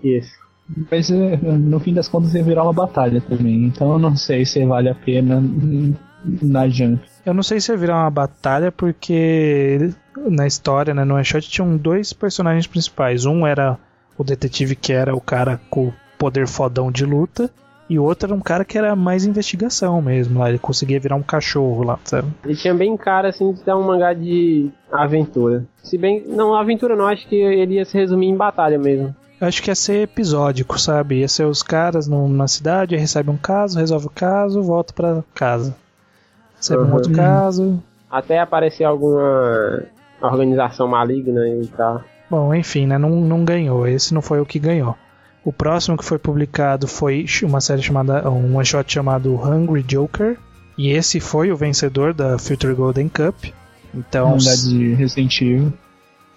Isso. Mas é, no fim das contas ia virar uma batalha também, então eu não sei se vale a pena na Jump. Eu não sei se ia virar uma batalha, porque na história, né, no one shot, tinham dois personagens principais. Um era o detetive que era o cara com poder fodão de luta, e o outro era um cara que era mais investigação mesmo, lá. Ele conseguia virar um cachorro lá, sabe? Ele tinha bem cara assim de dar um mangá de aventura. Se bem. Não, aventura não, acho que ele ia se resumir em batalha mesmo. Eu acho que ia ser episódico, sabe? Ia ser os caras num- na cidade, recebe um caso, resolve o caso, volta pra casa. Recebe um Uhum. outro caso. Até aparecer alguma organização maligna e tal. Bom, enfim, né? Não, não ganhou. Esse não foi o que ganhou. O próximo que foi publicado foi uma série chamada. um one shot chamado Hungry Joker. E esse foi o vencedor da Future Golden Cup. Então. Mangá de Resident Evil.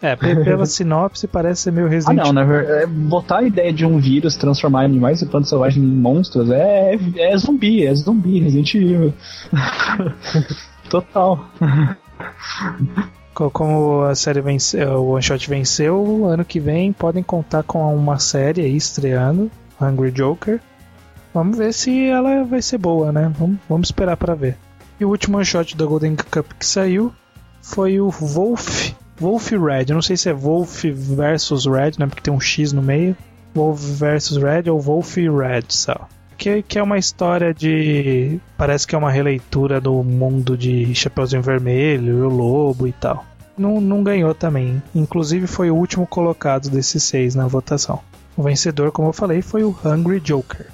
É, pe- pela sinopse parece ser meio Ah, Resident não, na verdade, é, botar a idead de um vírus transformar animais e plantas selvagens em monstros é, é zumbi, é zumbi, Resident Evil. Total. Co- Como a série venceu, o One Shot venceu, ano que vem podem contar com uma série aí estreando, Hungry Joker. Vamos ver se ela vai ser boa, né? Vamos, vamos esperar para ver. E o último One Shot da Golden Cup que saiu foi o Wolf, Wolf Red. Eu não sei se é Wolf versus Red, né? Porque tem um X no meio. Wolf versus Red ou Wolf Red, só. Que, que é uma história de. Parece que é uma releitura do mundo de Chapeuzinho Vermelho, o Lobo e tal. Não, não ganhou também. Inclusive foi o último colocado desses seis na votação. O vencedor, como eu falei, foi o Hungry Joker.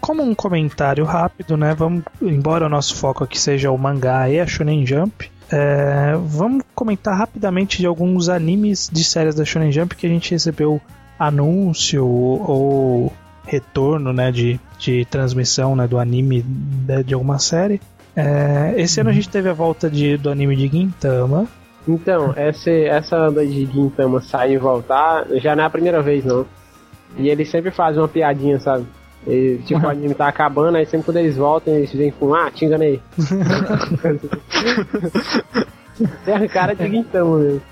Como um comentário rápido, né? Vamos, embora o nosso foco aqui seja o mangá e a Shonen Jump, é, vamos comentar rapidamente de alguns animes de séries da Shonen Jump que a gente recebeu anúncio ou retorno né, de, de transmissão né, do anime de, de alguma série. É, esse ano a gente teve a volta de, do anime de Gintama. Então, essa, essa onda de Gintama sair e voltar já não é a primeira vez, não. E eles sempre fazem uma piadinha, sabe? E, tipo, o anime tá acabando, aí sempre quando eles voltam, eles vêm com, ah, te enganei. Tem a cara de Gintama mesmo.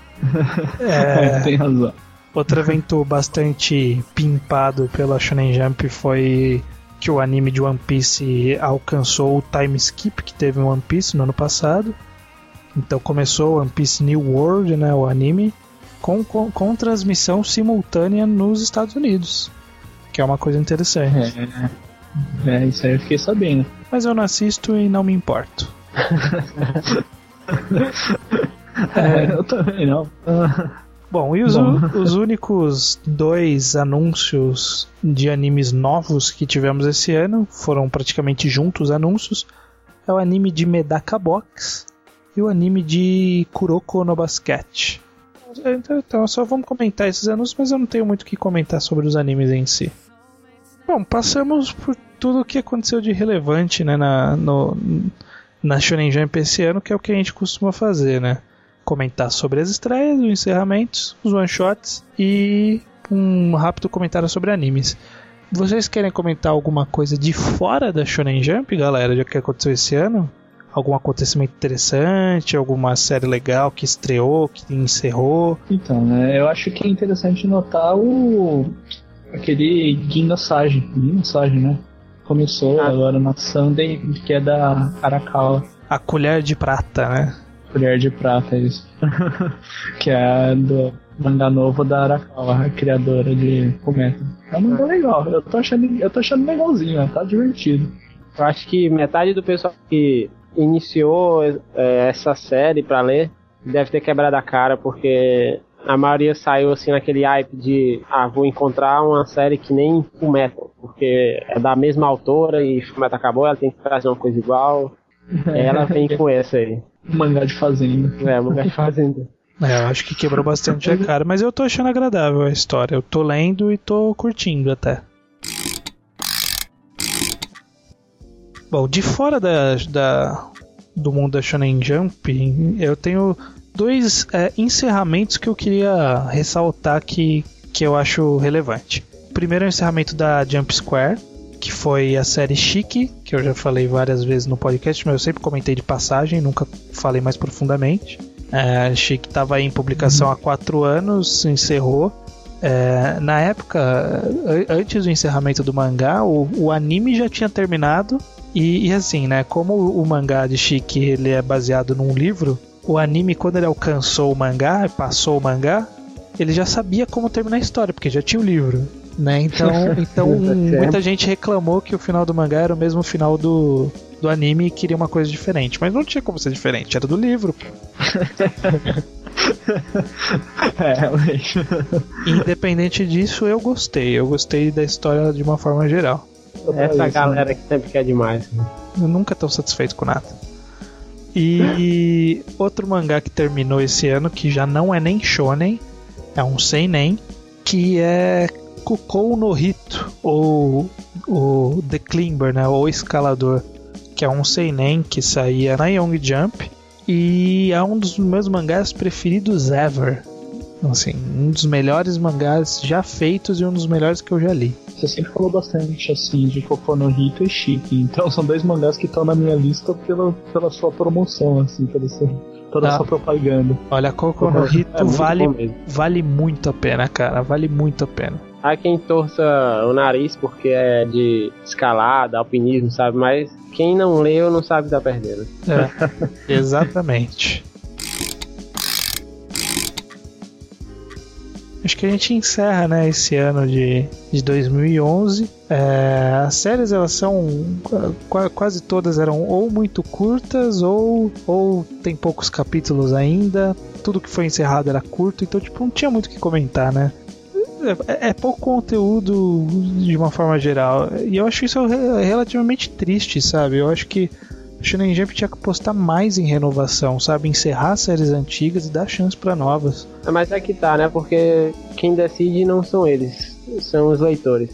É, tem razão. Outro evento bastante pimpado pela Shonen Jump foi que o anime de One Piece alcançou o time skip que teve em One Piece no ano passado. Então começou One Piece New World, né, o anime, com, com, com transmissão simultânea nos Estados Unidos. Que é uma coisa interessante. É, é, isso aí eu fiquei sabendo. Mas eu não assisto e não me importo. É, eu também não. Bom, e os, Bom. os únicos dois anúncios de animes novos que tivemos esse ano foram praticamente juntos anúncios. É o anime de Medaka Box e o anime de Kuroko no Basket. Então, então só vamos comentar esses anúncios, mas eu não tenho muito o que comentar sobre os animes em si. Bom, passamos por tudo o que aconteceu de relevante né, na, no, na Shonen Jump esse ano, que é o que a gente costuma fazer, né? Comentar sobre as estreias, os encerramentos, os one shots e um rápido comentário sobre animes. Vocês querem comentar alguma coisa de fora da Shonen Jump, galera, já que aconteceu esse ano? Algum acontecimento interessante, alguma série legal que estreou, que encerrou? Então, né, eu acho que é interessante notar o. aquele Gin Sage. Gin Sage, né? Começou Ah. agora na Sunday, que é da Arakawa. A colher de prata, né? Colher de Prata, é isso. que é do mangá novo da Arakawa, a criadora de Fumeto. É um mangá legal, eu tô achando, eu tô achando legalzinho, né? tá divertido. Eu acho que metade do pessoal que iniciou é, essa série pra ler deve ter quebrado a cara, porque a maioria saiu assim naquele hype de ah, vou encontrar uma série que nem Fullmetal, porque é da mesma autora e Fullmetal acabou, ela tem que trazer uma coisa igual. Ela vem com essa aí. Mangá de fazenda. É, mangá de fazenda. É, eu acho que quebrou bastante a cara, mas eu tô achando agradável a história. Eu tô lendo e tô curtindo até. Bom, de fora da, da- do mundo da Shonen Jump, eu tenho dois é, encerramentos que eu queria ressaltar que, que eu acho relevante. O primeiro é o encerramento da Jump Square, que foi a série Chique, que eu já falei várias vezes no podcast, mas eu sempre comentei de passagem, nunca falei mais profundamente. É, Chique estava em publicação há quatro anos, encerrou. É, na época, antes do encerramento do mangá, o, o anime já tinha terminado. E, e assim, né? Como o mangá de Chique ele é baseado num livro, o anime, quando ele alcançou o mangá, passou o mangá, ele já sabia como terminar a história, porque já tinha o livro. Né? Então, então muita gente reclamou que o final do mangá era o mesmo final do, do anime e queria uma coisa diferente. Mas não tinha como ser diferente, era do livro. É, realmente. Independente disso, eu gostei. Eu gostei da história de uma forma geral. Essa galera que sempre quer demais. Eu nunca tô satisfeito com nada. E outro mangá que terminou esse ano, que já não é nem shonen, é um seinen, que é Kukou no Hito, ou o The Climber, né, ou Escalador, que é um seinen que saía na Young Jump e é um dos meus mangás preferidos ever. Assim, um dos melhores mangás já feitos e um dos melhores que eu já li. Você sempre falou bastante assim de Cocô no Hito e Chique. Então são dois mangás que estão na minha lista pela, pela sua promoção, assim, pela sua, toda a sua propaganda. Olha, no É vale, bom vale muito a pena, cara. Vale muito a pena. Há quem torça o nariz porque é de escalada, alpinismo, sabe? Mas quem não leu não sabe que tá perdendo. É, exatamente. Acho que a gente encerra né, esse ano de, de 2011. É, as séries elas são qua- quase todas eram ou muito curtas ou, ou tem poucos capítulos ainda. Tudo que foi encerrado era curto, então tipo não tinha muito o que comentar, né? É, é pouco conteúdo de uma forma geral. E eu acho isso re- relativamente triste, sabe? Eu acho que o Shonen Jump tinha que apostar mais em renovação, sabe? Encerrar séries antigas e dar chance pra novas. Mas é que tá, né? Porque quem decide não são eles, são os leitores.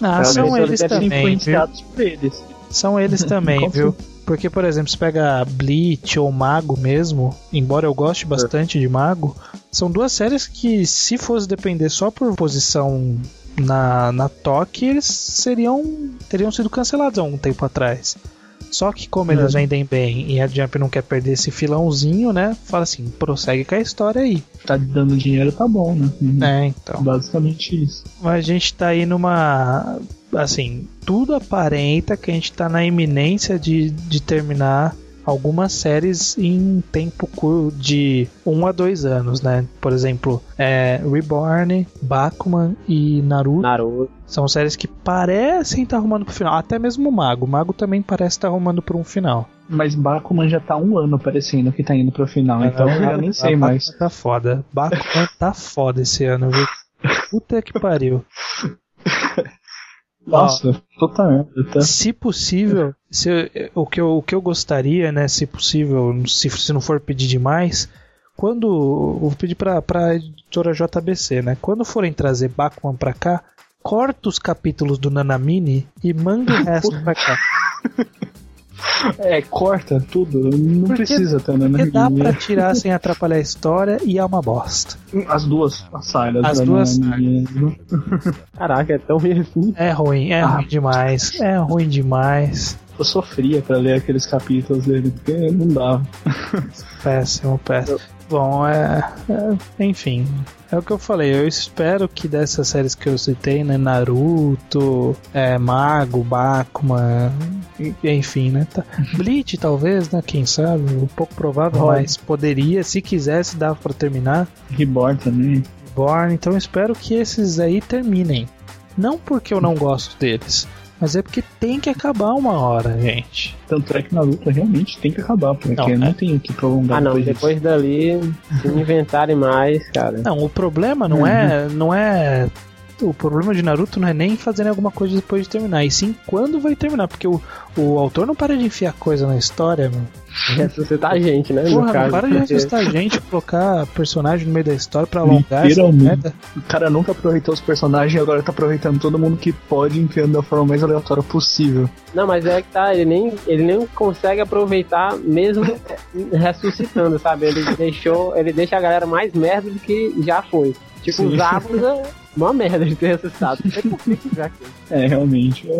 Ah, são eles eles também, viu? influenciados por eles. São eles também, viu? Porque, por exemplo, se pega Bleach ou Mago mesmo, embora eu goste bastante de Mago, são duas séries que, se fosse depender só por posição na, na Toque, eles seriam teriam sido cancelados há um tempo atrás. Só que como eles vendem bem e a Jump não quer perder esse filãozinho, né? Fala assim, prossegue com a história aí. Tá dando dinheiro, tá bom, né? É, então. Basicamente isso. Mas a gente tá aí numa. Assim, tudo aparenta que a gente tá na iminência de, de terminar algumas séries em tempo curto de um a dois anos, né? Por exemplo, é, Reborn, Bakuman e Naruto Naruto. são séries que parecem estar arrumando pro final. Até mesmo o Mago. O Mago também parece estar arrumando por um final. Mas Bakuman já tá um ano parecendo que tá indo pro final, então eu já nem sei A mais. Bakuman Tá foda. Bakuman tá foda esse ano, viu? Puta que pariu. Nossa, totalmente. Tá? Se possível, se o, que eu, o que eu gostaria, né, se possível, se, se não for pedir demais, quando. Vou pedir pra, pra editora JBC, né? Quando forem trazer Bakuman pra cá, corta os capítulos do Nanamini e manda o resto pra cá. É, corta tudo. Não Porque- precisa ter, né? Porque dá pra tirar sem atrapalhar a história e é uma bosta. As duas saídas. As da duas Nami. Caraca, é tão ruim assim. É ruim, é Ah. ruim demais. É ruim demais. Eu sofria pra ler aqueles capítulos dele, porque não dava. Péssimo, péssimo. Bom, é, é- Enfim, é o que eu falei. Eu espero que dessas séries que eu citei, né? Naruto, é, Mago, Bakuman, e- enfim, né? Tá. Bleach, talvez, né? Quem sabe? Um pouco provável, mas poderia, se quisesse, dava pra terminar. Reborn também. Born, então eu espero que esses aí terminem. Não porque eu não gosto deles, mas é porque tem que acabar uma hora, gente. Tanto é que Naruto realmente tem que acabar, porque Não, não, é. tem o que prolongar Ah não, disso. depois dali, se inventarem mais, cara. Não, o problema não é, não é o problema de Naruto não é nem fazendo alguma coisa depois de terminar, e sim quando vai terminar, porque o, o autor não para de enfiar coisa na história, mano. Ressuscitar a gente, né? Porra, não caso, para de porque- assustar a gente, colocar personagem no meio da história pra alongar essa merda. O cara nunca aproveitou os personagens e agora tá aproveitando todo mundo que pode, enfiando da forma mais aleatória possível. Não, mas é que tá, ele nem, ele nem consegue aproveitar mesmo ressuscitando, sabe? Ele deixou, ele deixa a galera mais merda do que já foi. Tipo, Sim. os Zabuza é uma merda de ter ressuscitado. Não sei por que que já foi. É, realmente.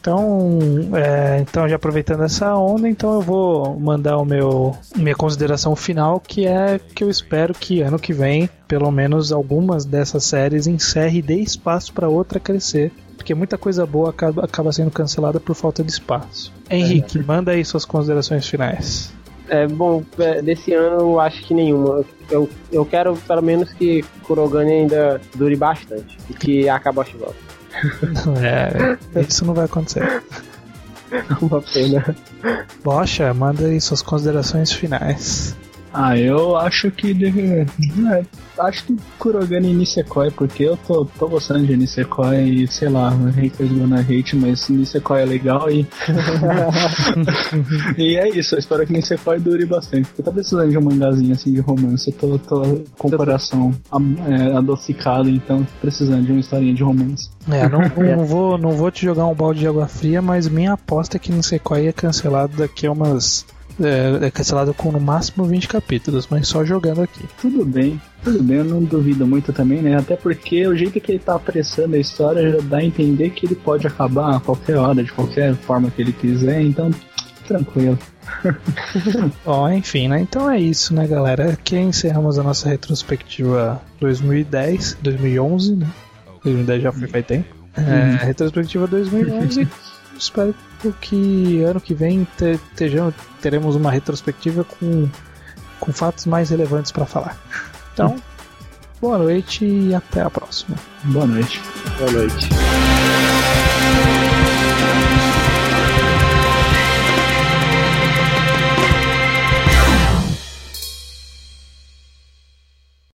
Então, é, então já aproveitando essa onda, então eu vou mandar o meu minha consideração final, que é que eu espero que ano que vem, pelo menos algumas dessas séries encerre e dê espaço para outra crescer, porque muita coisa boa acaba, acaba sendo cancelada por falta de espaço. Henrique, manda aí suas considerações finais. É, bom, é, desse ano eu acho que nenhuma. Eu, eu quero pelo menos que Kurogane ainda dure bastante. E que acabe a chuva. É, isso não vai acontecer. Uma pena. Bocha, manda aí suas considerações finais. Ah, eu acho que deve. é, acho que Kurogane e Nisekoi, porque eu tô, tô gostando de Nisekoi e, sei lá, haters gonna hate, mas Nisekoi é legal e. e é isso, eu espero que Nisekoi dure bastante. Eu tô precisando de um mangazinho assim de romance, eu tô, tô com o coração é, adocicado, então tô precisando de uma historinha de romance. É, não, não vou, não vou te jogar um balde de água fria, mas minha aposta é que Nisekoi é cancelado daqui a umas. É, é cancelado com no máximo 20 capítulos, mas só jogando aqui. Tudo bem, tudo bem, eu não duvido muito também, né? Até porque o jeito que ele tá apressando a história já dá a entender que ele pode acabar a qualquer hora, de qualquer forma que ele quiser, então tranquilo. Ó, enfim, né? Então é isso, né, galera? Aqui encerramos a nossa retrospectiva 2010, 2011, né? 2010 já foi faz tempo. É, retrospectiva 2011. Espero que ano que vem te- tejam- teremos uma retrospectiva com, com fatos mais relevantes para falar. Então, boa noite e até a próxima. Boa noite. Boa noite.